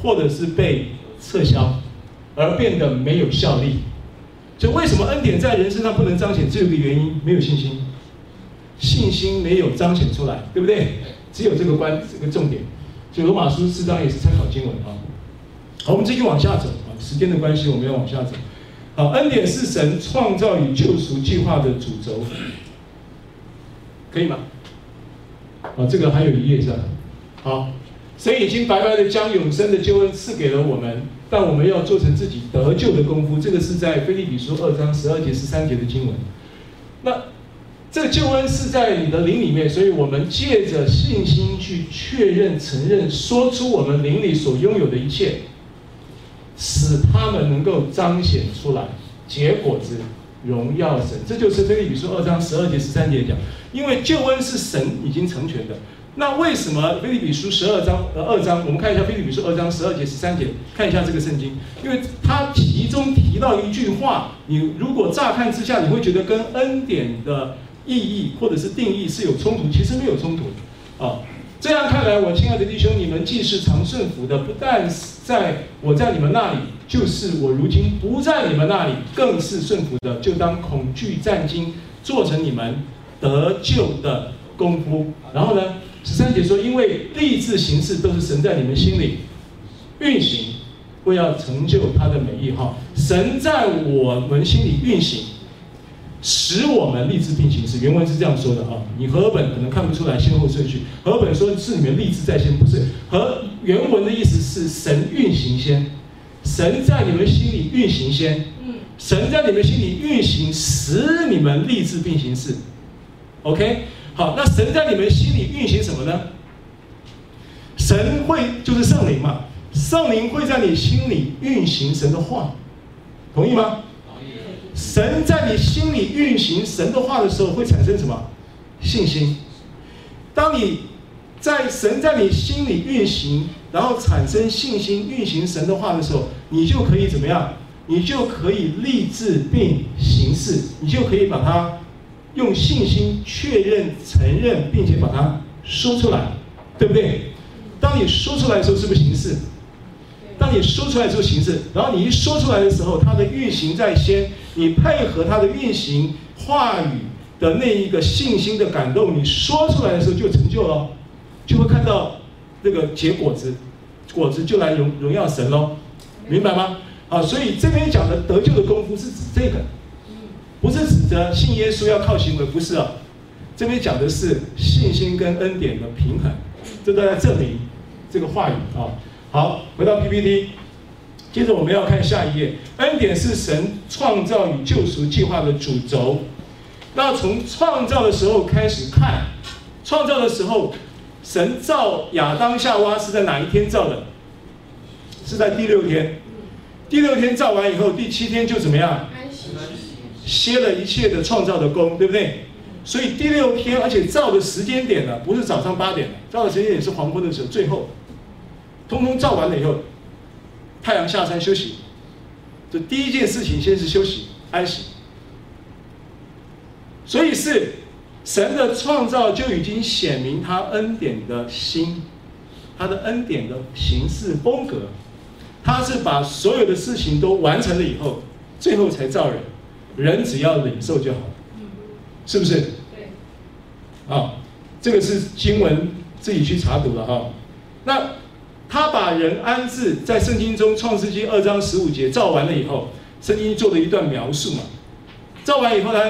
或者是被撤销，而变得没有效力。所以为什么恩典在人身上不能彰显？只有一个原因，没有信心，信心没有彰显出来，对不对？只有这个关，这个重点。所以罗马书四章也是参考经文啊。好，我们继续往下走啊。时间的关系，我们要往下走。好，恩典是神创造与救赎计划的主轴，可以吗？啊，这个还有一页是吧？好，神已经白白的将永生的救恩赐给了我们，但我们要做成自己得救的功夫。这个是在菲利比书二章十二节、十三节的经文。那。这个救恩是在你的灵里面，所以我们借着信心去确认、承认、说出我们灵里所拥有的一切，使他们能够彰显出来，结果子，荣耀神。这就是腓立比书二章十二节、十三节讲，因为救恩是神已经成全的。那为什么腓立比书十二章呃二章？我们看一下腓立比书二章十二节、十三节，看一下这个圣经，因为它其中提到一句话，你如果乍看之下，你会觉得跟恩典的。意义或者是定义是有冲突，其实没有冲突，啊，这样看来，我亲爱的弟兄，你们既是常顺服的，不但是在我在你们那里，就是我如今不在你们那里，更是顺服的，就当恐惧战兢，做成你们得救的功夫。然后呢，十三节说，因为立志行事都是神在你们心里运行，为要成就他的美意。哈，神在我们心里运行。使我们立志并行事，原文是这样说的啊。你和本可能看不出来先后顺序，和本说是你们立志在先，不是。和原文的意思是神运行先，神在你们心里运行先，神在你们心里运行，使你们立志并行事。OK，好，那神在你们心里运行什么呢？神会就是圣灵嘛，圣灵会在你心里运行神的话，同意吗？神在你心里运行神的话的时候，会产生什么？信心。当你在神在你心里运行，然后产生信心，运行神的话的时候，你就可以怎么样？你就可以立志并行事，你就可以把它用信心确认、承认，并且把它说出来，对不对？当你说出来的时候，是不是行事？当你说出来的时候行事，然后你一说出来的时候，它的运行在先，你配合它的运行话语的那一个信心的感动，你说出来的时候就成就了，就会看到那个结果子，果子就来荣荣耀神喽，明白吗？啊，所以这边讲的得救的功夫是指这个，不是指着信耶稣要靠行为，不是啊，这边讲的是信心跟恩典的平衡，这都在证明这个话语啊。好，回到 PPT，接着我们要看下一页，恩典是神创造与救赎计划的主轴。那从创造的时候开始看，创造的时候，神造亚当夏娃是在哪一天造的？是在第六天。第六天造完以后，第七天就怎么样？歇了一切的创造的工，对不对？所以第六天，而且造的时间点呢，不是早上八点，造的时间点是黄昏的时候，最后，通通造完了以后，太阳下山休息。这第一件事情，先是休息安息。所以是神的创造就已经显明他恩典的心，他的恩典的形式风格。他是把所有的事情都完成了以后，最后才造人，人只要领受就好，是不是？对。啊，这个是经文自己去查读了哈。那把人安置在圣经中，《创世记》二章十五节造完了以后，圣经做了一段描述嘛。造完以后，他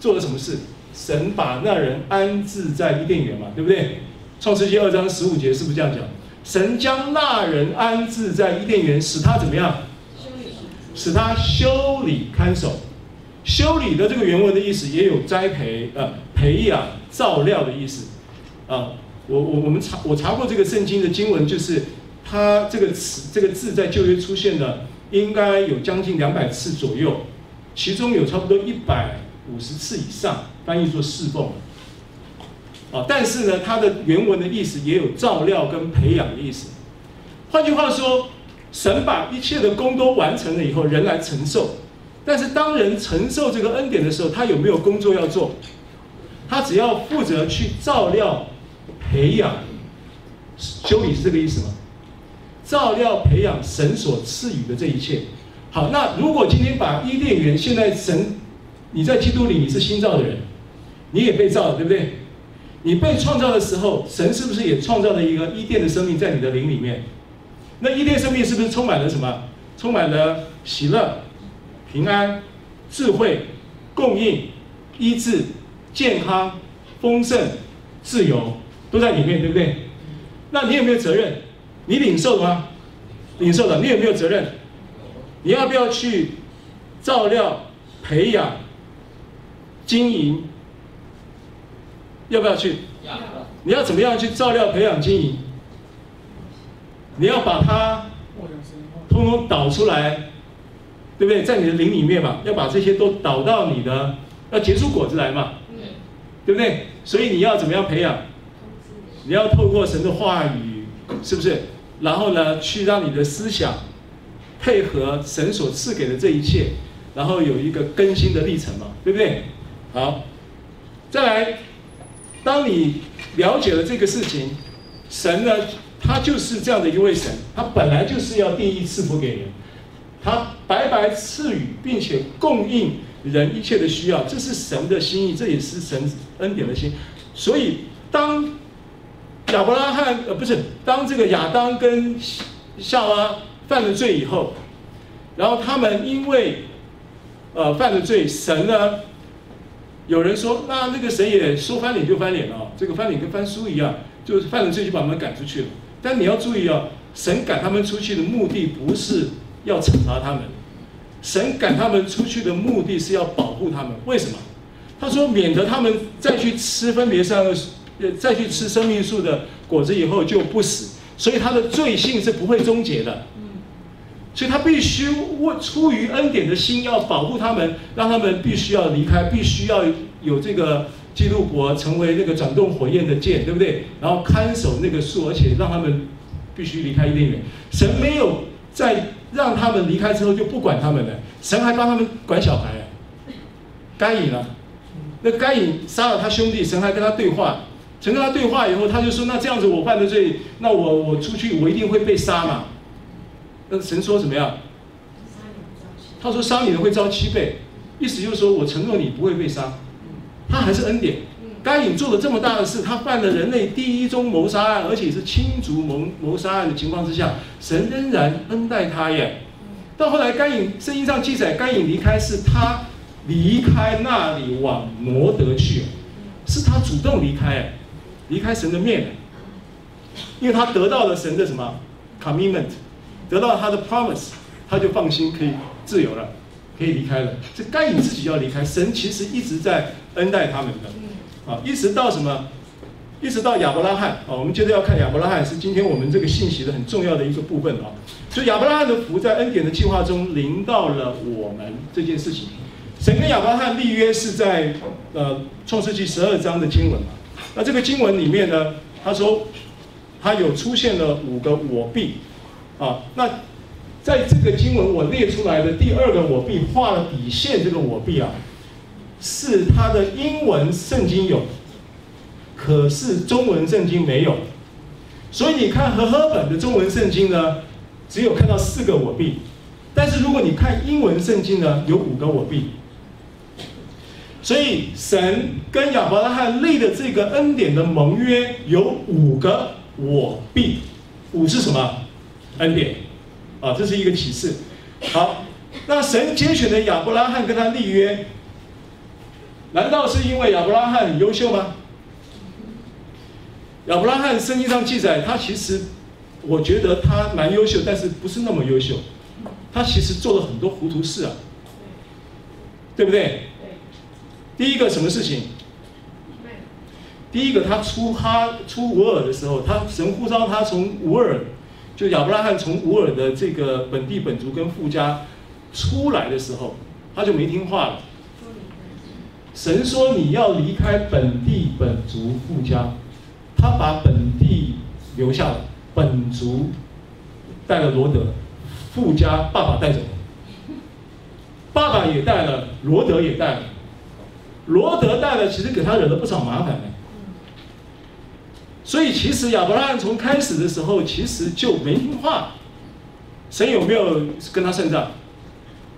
做了什么事？神把那人安置在伊甸园嘛，对不对？《创世记》二章十五节是不是这样讲？神将那人安置在伊甸园，使他怎么样？使他修理看守。修理的这个原文的意思也有栽培、呃培养、照料的意思。啊，我我我们查我查过这个圣经的经文，就是它这个词这个字在旧约出现的应该有将近两百次左右，其中有差不多一百五十次以上翻译作侍奉。啊，但是呢，它的原文的意思也有照料跟培养的意思。换句话说，神把一切的工都完成了以后，人来承受。但是当人承受这个恩典的时候，他有没有工作要做？他只要负责去照料、培养、修理，是这个意思吗？照料、培养神所赐予的这一切。好，那如果今天把伊甸园，现在神，你在基督里你是新造的人，你也被造了，对不对？你被创造的时候，神是不是也创造了一个伊甸的生命在你的灵里面？那伊甸生命是不是充满了什么？充满了喜乐、平安、智慧、供应、医治、健康、丰盛、自由，都在里面，对不对？那你有没有责任？你领受了吗？领受了。你有没有责任？你要不要去照料、培养、经营？要不要去？你要怎么样去照料、培养、经营？你要把它通通导出来，对不对？在你的灵里面嘛，要把这些都导到你的，要结出果子来嘛，对不对？所以你要怎么样培养？你要透过神的话语，是不是？然后呢，去让你的思想配合神所赐给的这一切，然后有一个更新的历程嘛，对不对？好，再来。当你了解了这个事情，神呢，他就是这样的一位神，他本来就是要定义赐福给人，他白白赐予并且供应人一切的需要，这是神的心意，这也是神恩典的心。所以当亚伯拉罕呃不是，当这个亚当跟夏娃犯了罪以后，然后他们因为呃犯了罪，神呢？有人说，那那个神也说翻脸就翻脸了，这个翻脸跟翻书一样，就是犯了罪就把他们赶出去了。但你要注意啊，神赶他们出去的目的不是要惩罚他们，神赶他们出去的目的是要保护他们。为什么？他说，免得他们再去吃分别善恶，再去吃生命树的果子以后就不死，所以他的罪性是不会终结的。所以他必须为出于恩典的心，要保护他们，让他们必须要离开，必须要有这个基督国成为那个转动火焰的剑，对不对？然后看守那个树，而且让他们必须离开伊甸园。神没有在让他们离开之后就不管他们了，神还帮他们管小孩。该隐啊，那该隐杀了他兄弟，神还跟他对话。神跟他对话以后，他就说：那这样子我犯的罪，那我我出去我一定会被杀嘛。那神说怎么样？他说杀你的会遭七倍，意思就是说我承诺你不会被杀，他还是恩典。该隐做了这么大的事，他犯了人类第一宗谋杀案，而且是亲族谋谋杀案的情况之下，神仍然恩待他耶。到后来，该隐圣经上记载，该隐离开是他离开那里往挪得去，是他主动离开，离开神的面，因为他得到了神的什么 commitment，得到他的 promise，他就放心可以自由了，可以离开了。这该隐自己要离开，神其实一直在恩待他们的。啊，一直到什么？一直到亚伯拉罕啊，我们接着要看亚伯拉罕，是今天我们这个信息的很重要的一个部分啊。所以亚伯拉罕的福在恩典的计划中临到了我们这件事情。神跟亚伯拉罕立约是在呃创世纪十二章的经文嘛。那这个经文里面呢，他说他有出现了五个我必啊。那在这个经文我列出来的第二个我必画了底线，这个我必啊。是他的英文圣经有，可是中文圣经没有，所以你看和合本的中文圣经呢，只有看到四个我必，但是如果你看英文圣经呢，有五个我必。所以神跟亚伯拉罕立的这个恩典的盟约有五个我必，五是什么？恩典，啊，这是一个启示。好，那神拣选的亚伯拉罕跟他立约。难道是因为亚伯拉罕很优秀吗？亚伯拉罕圣经上记载，他其实，我觉得他蛮优秀，但是不是那么优秀。他其实做了很多糊涂事啊，对不对？第一个什么事情？第一个他出哈出乌尔的时候，他神呼召他从乌尔，就亚伯拉罕从乌尔的这个本地本族跟富家出来的时候，他就没听话了。神说你要离开本地本族富家，他把本地留下了，本族带了罗德，富家爸爸带走了，爸爸也带了，罗德也带了，罗德带了，其实给他惹了不少麻烦呢。所以其实亚伯拉罕从开始的时候其实就没听话，神有没有跟他算账？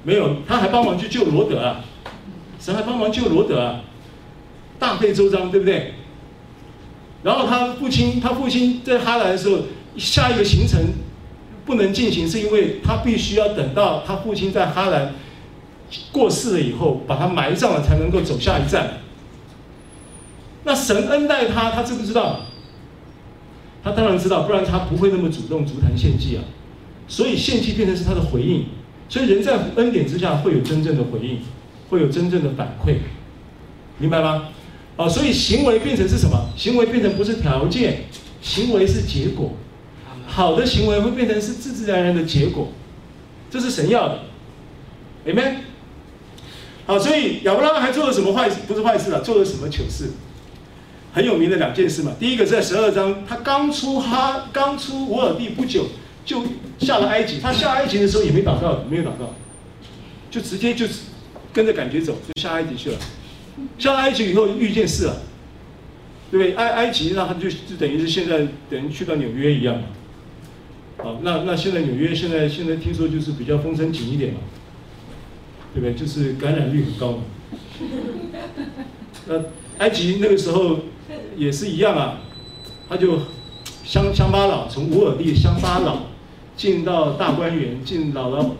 没有，他还帮忙去救罗德啊。神还帮忙救罗德啊，大费周章，对不对？然后他父亲，他父亲在哈兰的时候，下一个行程不能进行，是因为他必须要等到他父亲在哈兰过世了以后，把他埋葬了，才能够走下一站。那神恩待他，他知不知道？他当然知道，不然他不会那么主动足坛献祭啊。所以献祭变成是他的回应，所以人在恩典之下会有真正的回应。会有真正的反馈，明白吗？啊，所以行为变成是什么？行为变成不是条件，行为是结果。好的行为会变成是自自然然的结果，这是神要的，Amen。好，所以亚伯拉罕还做了什么坏事？不是坏事了，做了什么糗事？很有名的两件事嘛。第一个在十二章，他刚出哈，刚出乌尔地不久，就下了埃及。他下埃及的时候也没祷告，没有祷告，就直接就。跟着感觉走，就下埃及去了。下埃及以后遇见事了，对不对？埃埃及那他就就等于是现在等于去到纽约一样。好，那那现在纽约现在现在听说就是比较风声紧一点嘛，对不对？就是感染率很高嘛。那埃及那个时候也是一样啊，他就乡乡巴佬从乌尔地乡巴佬进到大观园，进姥姥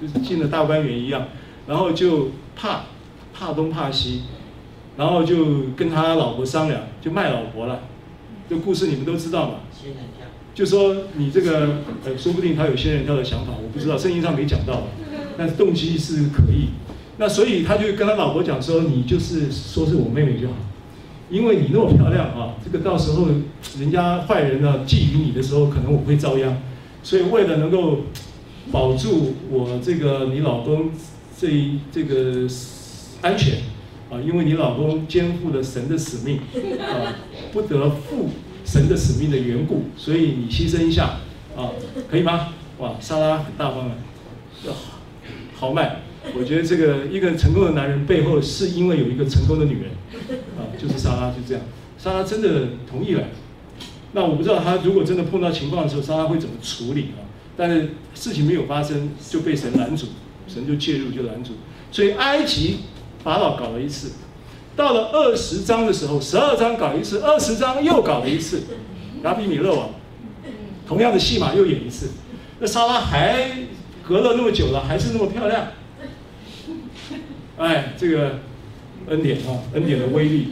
就是进了大观园一样，然后就。怕，怕东怕西，然后就跟他老婆商量，就卖老婆了。这故事你们都知道嘛？仙人跳。就说你这个，呃，说不定他有仙人跳的想法，我不知道，圣经上没讲到，但是动机是可以。那所以他就跟他老婆讲说，你就是说是我妹妹就好，因为你那么漂亮啊，这个到时候人家坏人呢觊觎你的时候，可能我会遭殃。所以为了能够保住我这个你老公。这这个安全啊，因为你老公肩负了神的使命啊，不得负神的使命的缘故，所以你牺牲一下啊，可以吗？哇，莎拉很大方啊，豪迈。我觉得这个一个成功的男人背后是因为有一个成功的女人啊，就是莎拉，就这样。莎拉真的同意了。那我不知道他如果真的碰到情况的时候，莎拉会怎么处理啊？但是事情没有发生，就被神拦阻。神就介入，就拦住，所以埃及法老搞了一次，到了二十章的时候，十二章搞一次，二十章又搞了一次，拿比米勒王，同样的戏码又演一次。那莎拉还隔了那么久了，还是那么漂亮。哎，这个恩典啊，恩典的威力。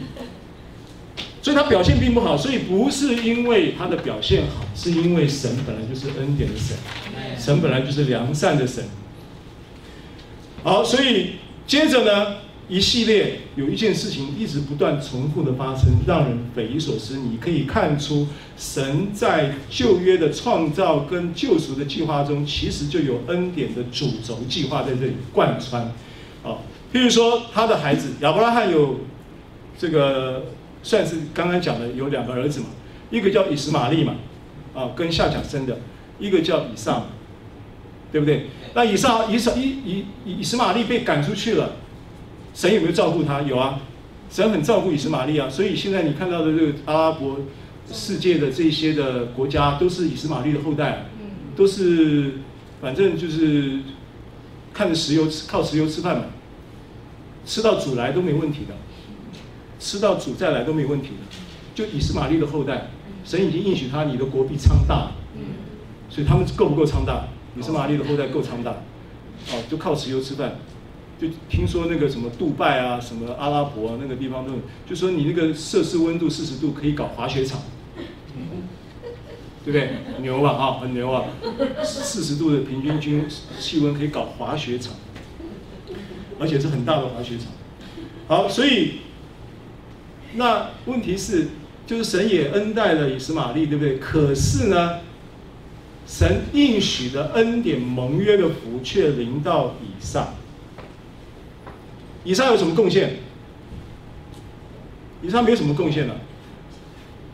所以他表现并不好，所以不是因为他的表现好，是因为神本来就是恩典的神，神本来就是良善的神。好，所以接着呢，一系列有一件事情一直不断重复的发生，让人匪夷所思。你可以看出，神在旧约的创造跟救赎的计划中，其实就有恩典的主轴计划在这里贯穿。啊，譬如说他的孩子亚伯拉罕有这个。算是刚刚讲的有两个儿子嘛，一个叫以实玛利嘛，啊，跟夏甲生的，一个叫以撒，对不对？那以撒、以撒、以以以以实玛利被赶出去了，神有没有照顾他？有啊，神很照顾以实玛利啊。所以现在你看到的这个阿拉伯世界的这些的国家，都是以实玛利的后代，都是反正就是看着石油吃，靠石油吃饭嘛，吃到主来都没问题的。吃到主再来都没问题的，就以实玛利的后代，神已经应许他，你的国必昌大，所以他们够不够昌大？以实玛利的后代够昌大，哦，就靠石油吃饭，就听说那个什么杜拜啊，什么阿拉伯，那个地方都，就说你那个摄氏温度四十度可以搞滑雪场，对不对？牛啊，哈，很牛啊，四十度的平均均气温可以搞滑雪场，而且是很大的滑雪场。好，所以。那问题是，就是神也恩待了以实玛利，对不对？可是呢，神应许的恩典盟约的福却临到以上。以撒有什么贡献？以撒没有什么贡献了。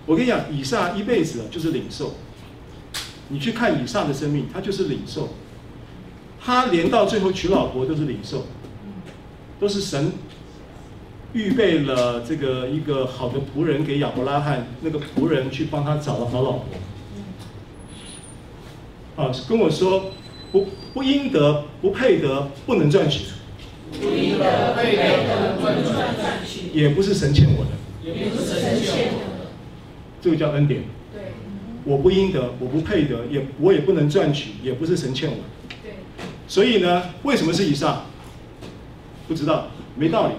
我跟你讲，以撒一辈子就是领受。你去看以撒的生命，他就是领受。他连到最后娶老婆都是领受，都是神。预备了这个一个好的仆人给亚伯拉罕，那个仆人去帮他找了好老婆。啊，跟我说不不应得，不配得，不能赚取。不应得，配得，不能赚取。也不是神欠我的。也不是神欠我的。这个叫恩典。对。我不应得，我不配得，也我也不能赚取，也不是神欠我的。对。所以呢，为什么是以上？不知道，没道理。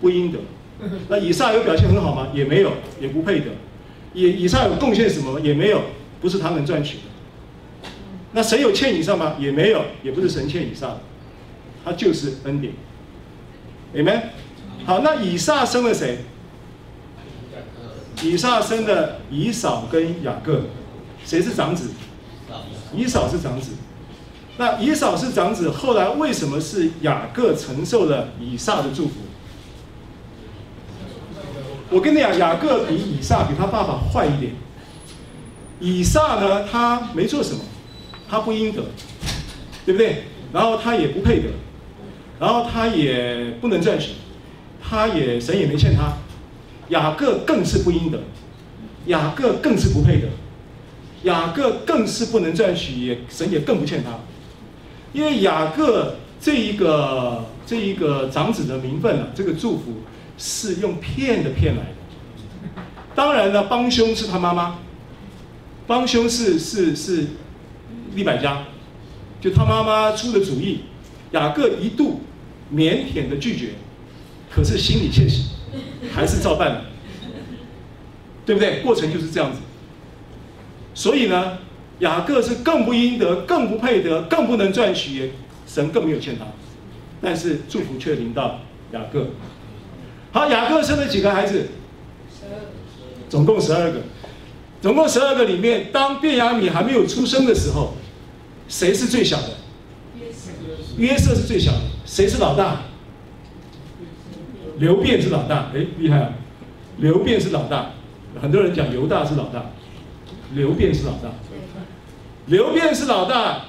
不应得，那以上有表现很好吗？也没有，也不配得。以以上有贡献什么吗？也没有，不是他能赚取的。那神有欠以撒吗？也没有，也不是神欠以撒的，他就是恩典。Amen。好，那以撒生了谁？以撒生的以扫跟雅各，谁是长子？以扫是长子。那以扫是长子，后来为什么是雅各承受了以撒的祝福？我跟你讲，雅各比以撒比他爸爸坏一点。以撒呢，他没做什么，他不应得，对不对？然后他也不配得，然后他也不能赚取，他也神也没欠他。雅各更是不应得，雅各更是不配得，雅各更是不能赚取，也神也更不欠他。因为雅各这一个这一个长子的名分啊，这个祝福。是用骗的骗来的，当然了，帮凶是他妈妈，帮凶是是是利百加，就他妈妈出的主意，雅各一度腼腆的拒绝，可是心里窃喜，还是照办了，对不对？过程就是这样子，所以呢，雅各是更不应得，更不配得，更不能赚取，神更没有欠他，但是祝福却临到雅各。好，雅各生了几个孩子？十二个，总共十二个。总共十二个里面，当便雅悯还没有出生的时候，谁是最小的？约瑟。是最小的。谁是老大？刘辩是老大。哎，厉害啊！刘辩是老大。很多人讲犹大是老大，刘辩是老大。刘辩是老大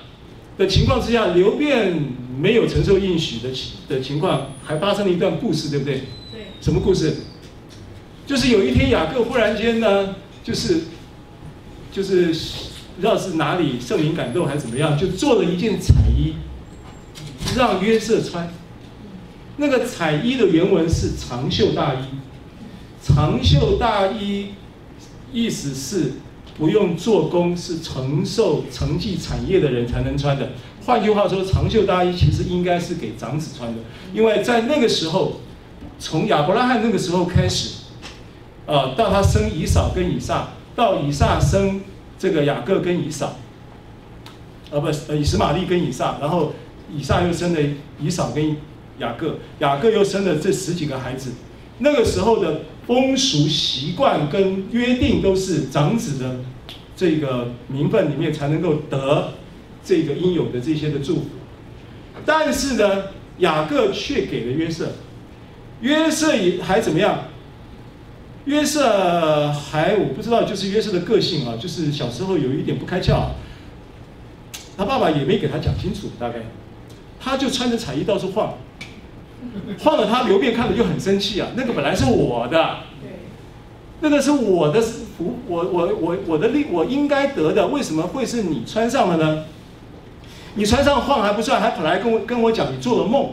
的情况之下，刘辩没有承受应许的情的情况，还发生了一段故事，对不对？什么故事？就是有一天雅各忽然间呢，就是就是不知道是哪里圣灵感动还是怎么样，就做了一件彩衣，让约瑟穿。那个彩衣的原文是长袖大衣，长袖大衣意思是不用做工，是承受承继产业的人才能穿的。换句话说，长袖大衣其实应该是给长子穿的，因为在那个时候，从亚伯拉罕那个时候开始，呃，到他生以扫跟以撒，到以撒生这个雅各跟以扫，呃，不，呃，以实玛利跟以撒，然后以撒又生了以扫跟雅各，雅各又生了这十几个孩子。那个时候的风俗习惯跟约定都是长子的这个名分里面才能够得。这个应有的这些的祝福，但是呢，雅各却给了约瑟，约瑟也还怎么样？约瑟还我不知道，就是约瑟的个性啊，就是小时候有一点不开窍，他爸爸也没给他讲清楚，大概他就穿着彩衣到处晃，晃了他刘辩看了就很生气啊，那个本来是我的，那个是我的福，我我我我的利，我应该得的，为什么会是你穿上了呢？你穿上晃还不算，还跑来跟我跟我讲你做了梦，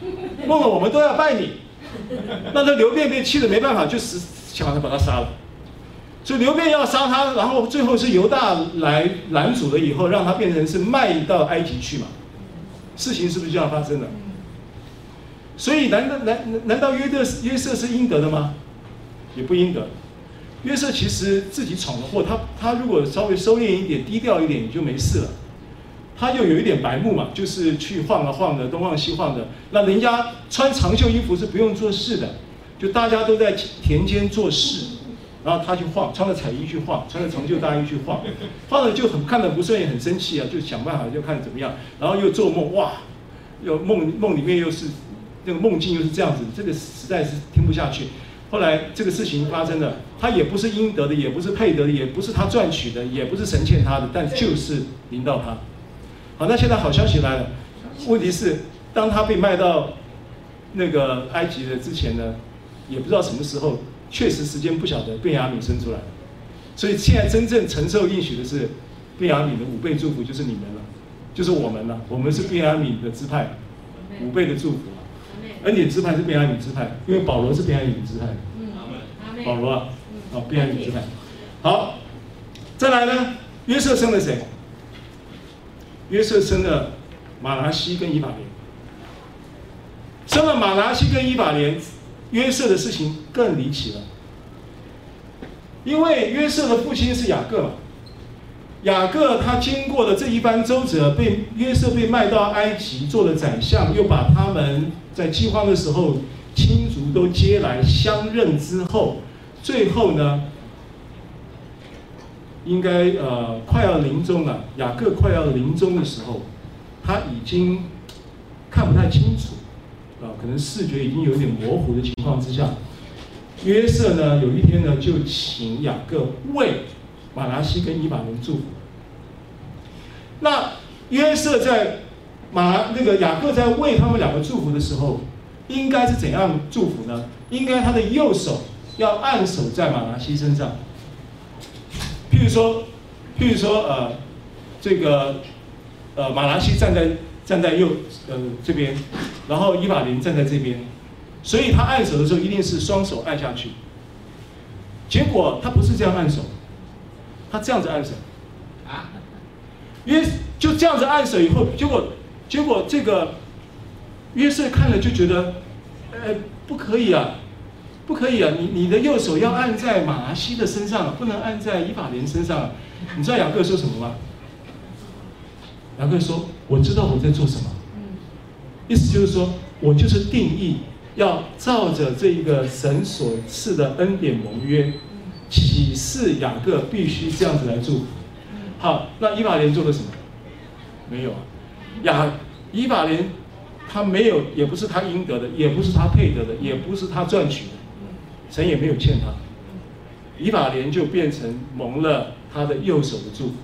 梦了我们都要拜你。那这刘辩被气得没办法，就死想着把他杀了。所以刘辩要杀他，然后最后是犹大来拦阻了以后，让他变成是卖到埃及去嘛。事情是不是这样发生的？所以难道难难道约瑟约瑟是应得的吗？也不应得。约瑟其实自己闯了祸，他他如果稍微收敛一点、低调一点，也就没事了。他就有一点白目嘛，就是去晃啊晃的，东晃西晃的。那人家穿长袖衣服是不用做事的，就大家都在田间做事，然后他去晃，穿着彩衣去晃，穿着长袖大衣去晃，晃了就很看的不顺眼，很生气啊，就想办法就看怎么样，然后又做梦，哇，又梦梦里面又是那个梦境又是这样子，这个实在是听不下去。后来这个事情发生了，他也不是应得的，也不是配得的，也不是他赚取的，也不是神欠他的，但就是临到他。好，那现在好消息来了。问题是，当他被卖到那个埃及的之前呢，也不知道什么时候，确实时间不晓得，便雅悯生出来。所以现在真正承受应许的是便雅悯的五倍祝福，就是你们了，就是我们了。我们是便雅悯的支派，五倍的祝福。恩典支派是便雅悯支派，因为保罗是便雅悯支派。保罗啊，好，便雅悯支派。好，再来呢，约瑟生了谁？约瑟生了马拉西跟以法莲，生了马拉西跟以法莲，约瑟的事情更离奇了。因为约瑟的父亲是雅各嘛，雅各他经过了这一番周折，被约瑟被卖到埃及做了宰相，又把他们在饥荒的时候亲族都接来相认之后，最后呢？应该呃快要临终了，雅各快要临终的时候，他已经看不太清楚，啊、呃，可能视觉已经有点模糊的情况之下，约瑟呢有一天呢就请雅各为马拿西跟以法莲祝福。那约瑟在马那个雅各在为他们两个祝福的时候，应该是怎样祝福呢？应该他的右手要按手在马拿西身上。譬如说，譬如说，呃，这个，呃，马拿西站在站在右呃这边，然后以法莲站在这边，所以他按手的时候一定是双手按下去。结果他不是这样按手，他这样子按手，啊，约就这样子按手以后，结果结果这个约瑟看了就觉得，呃，不可以啊。不可以啊！你你的右手要按在马拿西的身上，不能按在以法莲身上。你知道雅各说什么吗？雅各说：“我知道我在做什么。”意思就是说，我就是定义要照着这一个神所赐的恩典盟约，启示雅各必须这样子来做。好，那以法莲做了什么？没有啊。雅以法莲他没有，也不是他应得的，也不是他配得的，也不是他赚取的。神也没有欠他，以法莲就变成蒙了他的右手的祝福。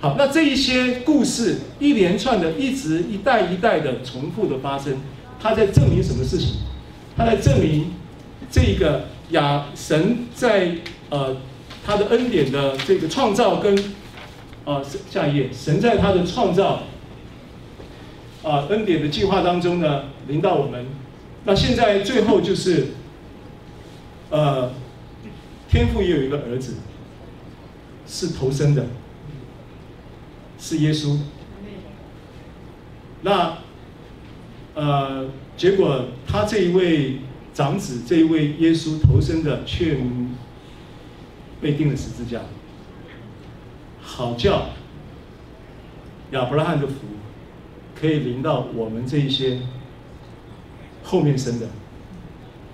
好，那这一些故事一连串的，一直一代一代的重复的发生，他在证明什么事情？他在证明这个亚神在呃他的恩典的这个创造跟呃下一页，神在他的创造啊恩典的计划当中呢，临到我们。那现在最后就是，呃，天父也有一个儿子，是头生的，是耶稣。那，呃，结果他这一位长子，这一位耶稣头生的，却被钉了十字架，好叫亚伯拉罕的福可以临到我们这一些后面生的。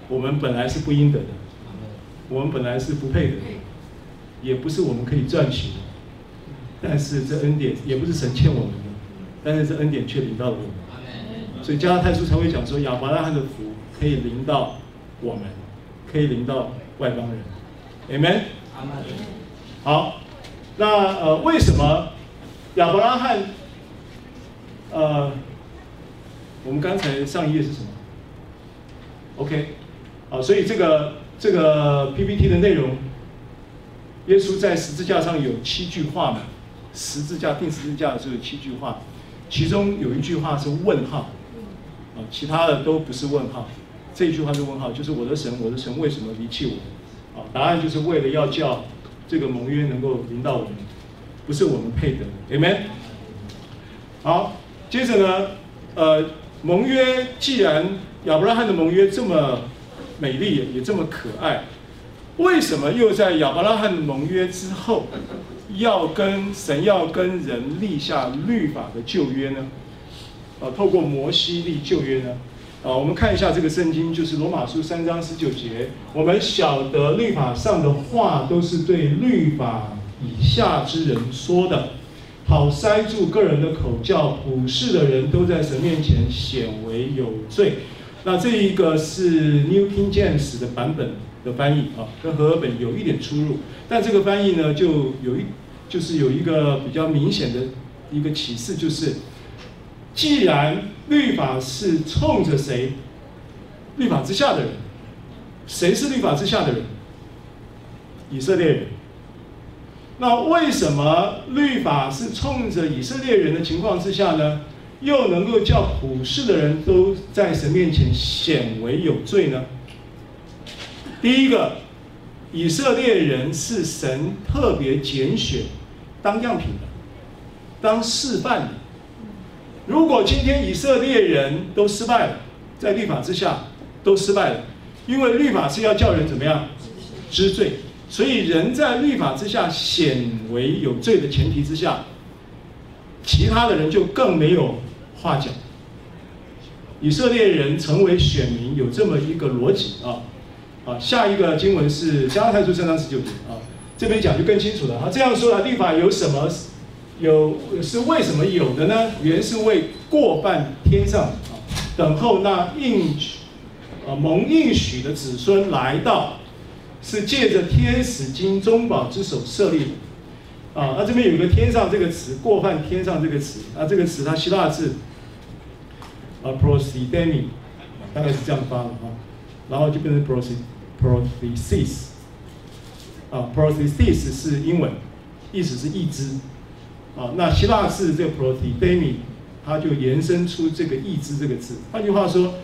我们本来是不应得的，我们本来是不配的，也不是我们可以赚取的，但是这恩典也不是神欠我们的，但是这恩典却临到了我们。所以加拉太书才会讲说，亚伯拉罕的福可以临到我们，可以临到外邦人，Amen。好，那呃，为什么亚伯拉罕？呃，我们刚才上一页是什么？OK，好，所以这个这个 PPT 的内容，耶稣在十字架上有七句话嘛？十字架定十字架的时候有七句话，其中有一句话是问号。啊，其他的都不是问号，这一句话是问号，就是我的神，我的神为什么离弃我？啊，答案就是为了要叫这个盟约能够临到我们，不是我们配得，Amen。好，接着呢，呃，盟约既然亚伯拉罕的盟约这么美丽也这么可爱，为什么又在亚伯拉罕的盟约之后，要跟神要跟人立下律法的旧约呢？啊，透过摩西立旧约呢，啊，我们看一下这个圣经，就是罗马书三章十九节。我们晓得律法上的话都是对律法以下之人说的，好塞住个人的口，叫普世的人都在神面前显为有罪。那这一个是 New King James 的版本的翻译啊，跟和合本有一点出入，但这个翻译呢，就有一就是有一个比较明显的一个启示，就是。既然律法是冲着谁？律法之下的人，谁是律法之下的人？以色列人。那为什么律法是冲着以色列人的情况之下呢？又能够叫普世的人都在神面前显为有罪呢？第一个，以色列人是神特别拣选当样品的，当示范的。如果今天以色列人都失败了，在律法之下都失败了，因为律法是要叫人怎么样知罪，所以人在律法之下显为有罪的前提之下，其他的人就更没有话讲。以色列人成为选民有这么一个逻辑啊啊，下一个经文是加拉太书三章十九节啊，这边讲就更清楚了啊，这样说啊，律法有什么？有是为什么有的呢？原是为过犯天上啊，等候那应许啊蒙应许的子孙来到，是借着天使金中宝之手设立的啊。那这边有个“天上”这个词，“过犯天上”这个词啊，这个词它希腊字啊 prosidemi 大概是这样发的啊，然后就变成 prosi prothesis 啊 prothesis 是英文，意思是一只。啊，那希腊字这个 protidemi，它就延伸出这个义肢这个字。换句话说，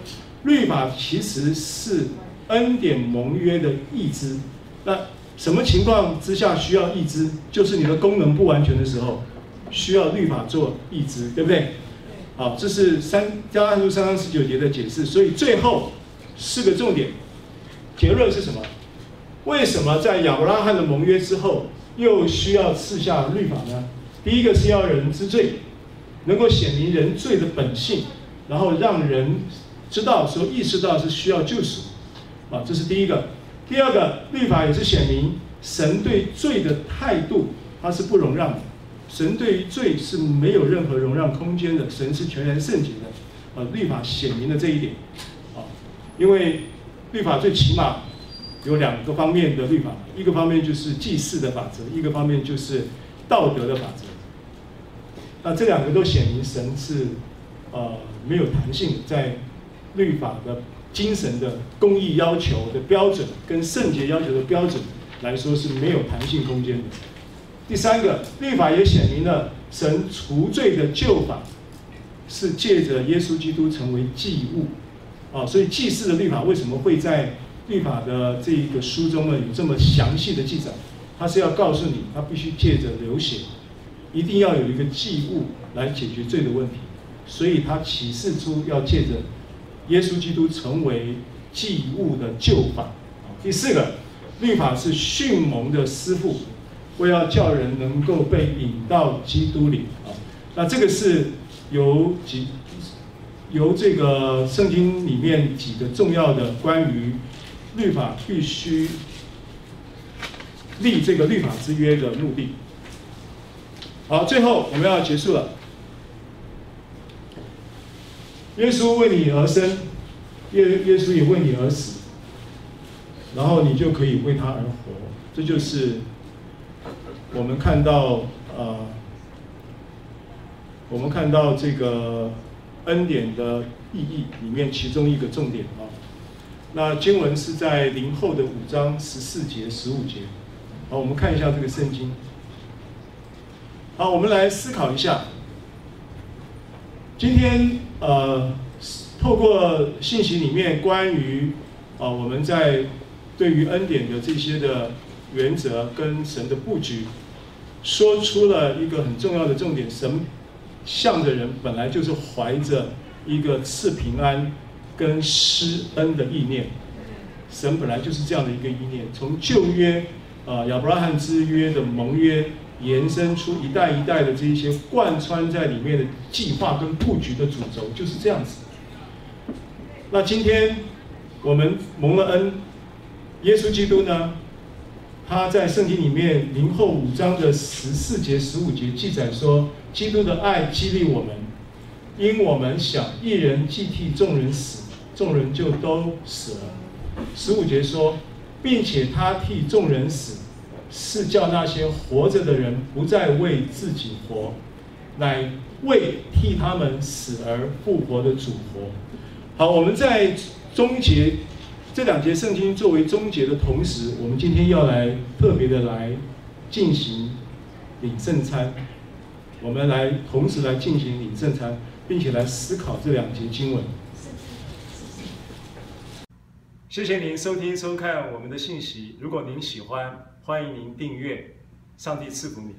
律法其实是恩典盟约的义肢。那什么情况之下需要义肢？就是你的功能不完全的时候，需要律法做义肢，对不对？好，这是三加拉太书三章十九节的解释。所以最后四个重点，结论是什么？为什么在亚伯拉罕的盟约之后，又需要赐下律法呢？第一个是要人知罪，能够显明人罪的本性，然后让人知道说意识到是需要救赎，啊，这是第一个。第二个，律法也是显明神对罪的态度，他是不容让的。神对于罪是没有任何容让空间的，神是全然圣洁的，啊，律法显明了这一点，啊，因为律法最起码有两个方面的律法，一个方面就是祭祀的法则，一个方面就是道德的法则。那这两个都显明神是，呃，没有弹性，在律法的精神的公义要求的标准跟圣洁要求的标准来说是没有弹性空间的。第三个，律法也显明了神除罪的旧法是借着耶稣基督成为祭物，啊，所以祭祀的律法为什么会在律法的这一个书中呢有这么详细的记载？他是要告诉你，他必须借着流血，一定要有一个祭物来解决罪的问题，所以他启示出要借着耶稣基督成为祭物的救法。第四个，律法是训蒙的师傅，为要叫人能够被引到基督里啊。那这个是。由几由这个圣经里面几个重要的关于律法必须立这个律法之约的目的。好，最后我们要结束了。耶稣为你而生，耶耶稣也为你而死，然后你就可以为他而活。这就是我们看到呃。我们看到这个恩典的意义里面，其中一个重点啊，那经文是在林后的五章十四节、十五节。好，我们看一下这个圣经。好，我们来思考一下。今天呃，透过信息里面关于啊，我们在对于恩典的这些的原则跟神的布局，说出了一个很重要的重点：神。向着人本来就是怀着一个赐平安跟施恩的意念，神本来就是这样的一个意念。从旧约啊亚伯拉罕之约的盟约延伸出一代一代的这一些贯穿在里面的计划跟布局的主轴就是这样子。那今天我们蒙了恩，耶稣基督呢，他在圣经里面林后五章的十四节、十五节记载说。基督的爱激励我们，因我们想一人既替众人死，众人就都死了。十五节说，并且他替众人死，是叫那些活着的人不再为自己活，乃为替他们死而复活的主活。好，我们在终结这两节圣经作为终结的同时，我们今天要来特别的来进行领圣餐。我们来同时来进行领圣餐，并且来思考这两节经文。谢谢您收听收看我们的信息。如果您喜欢，欢迎您订阅。上帝赐福你。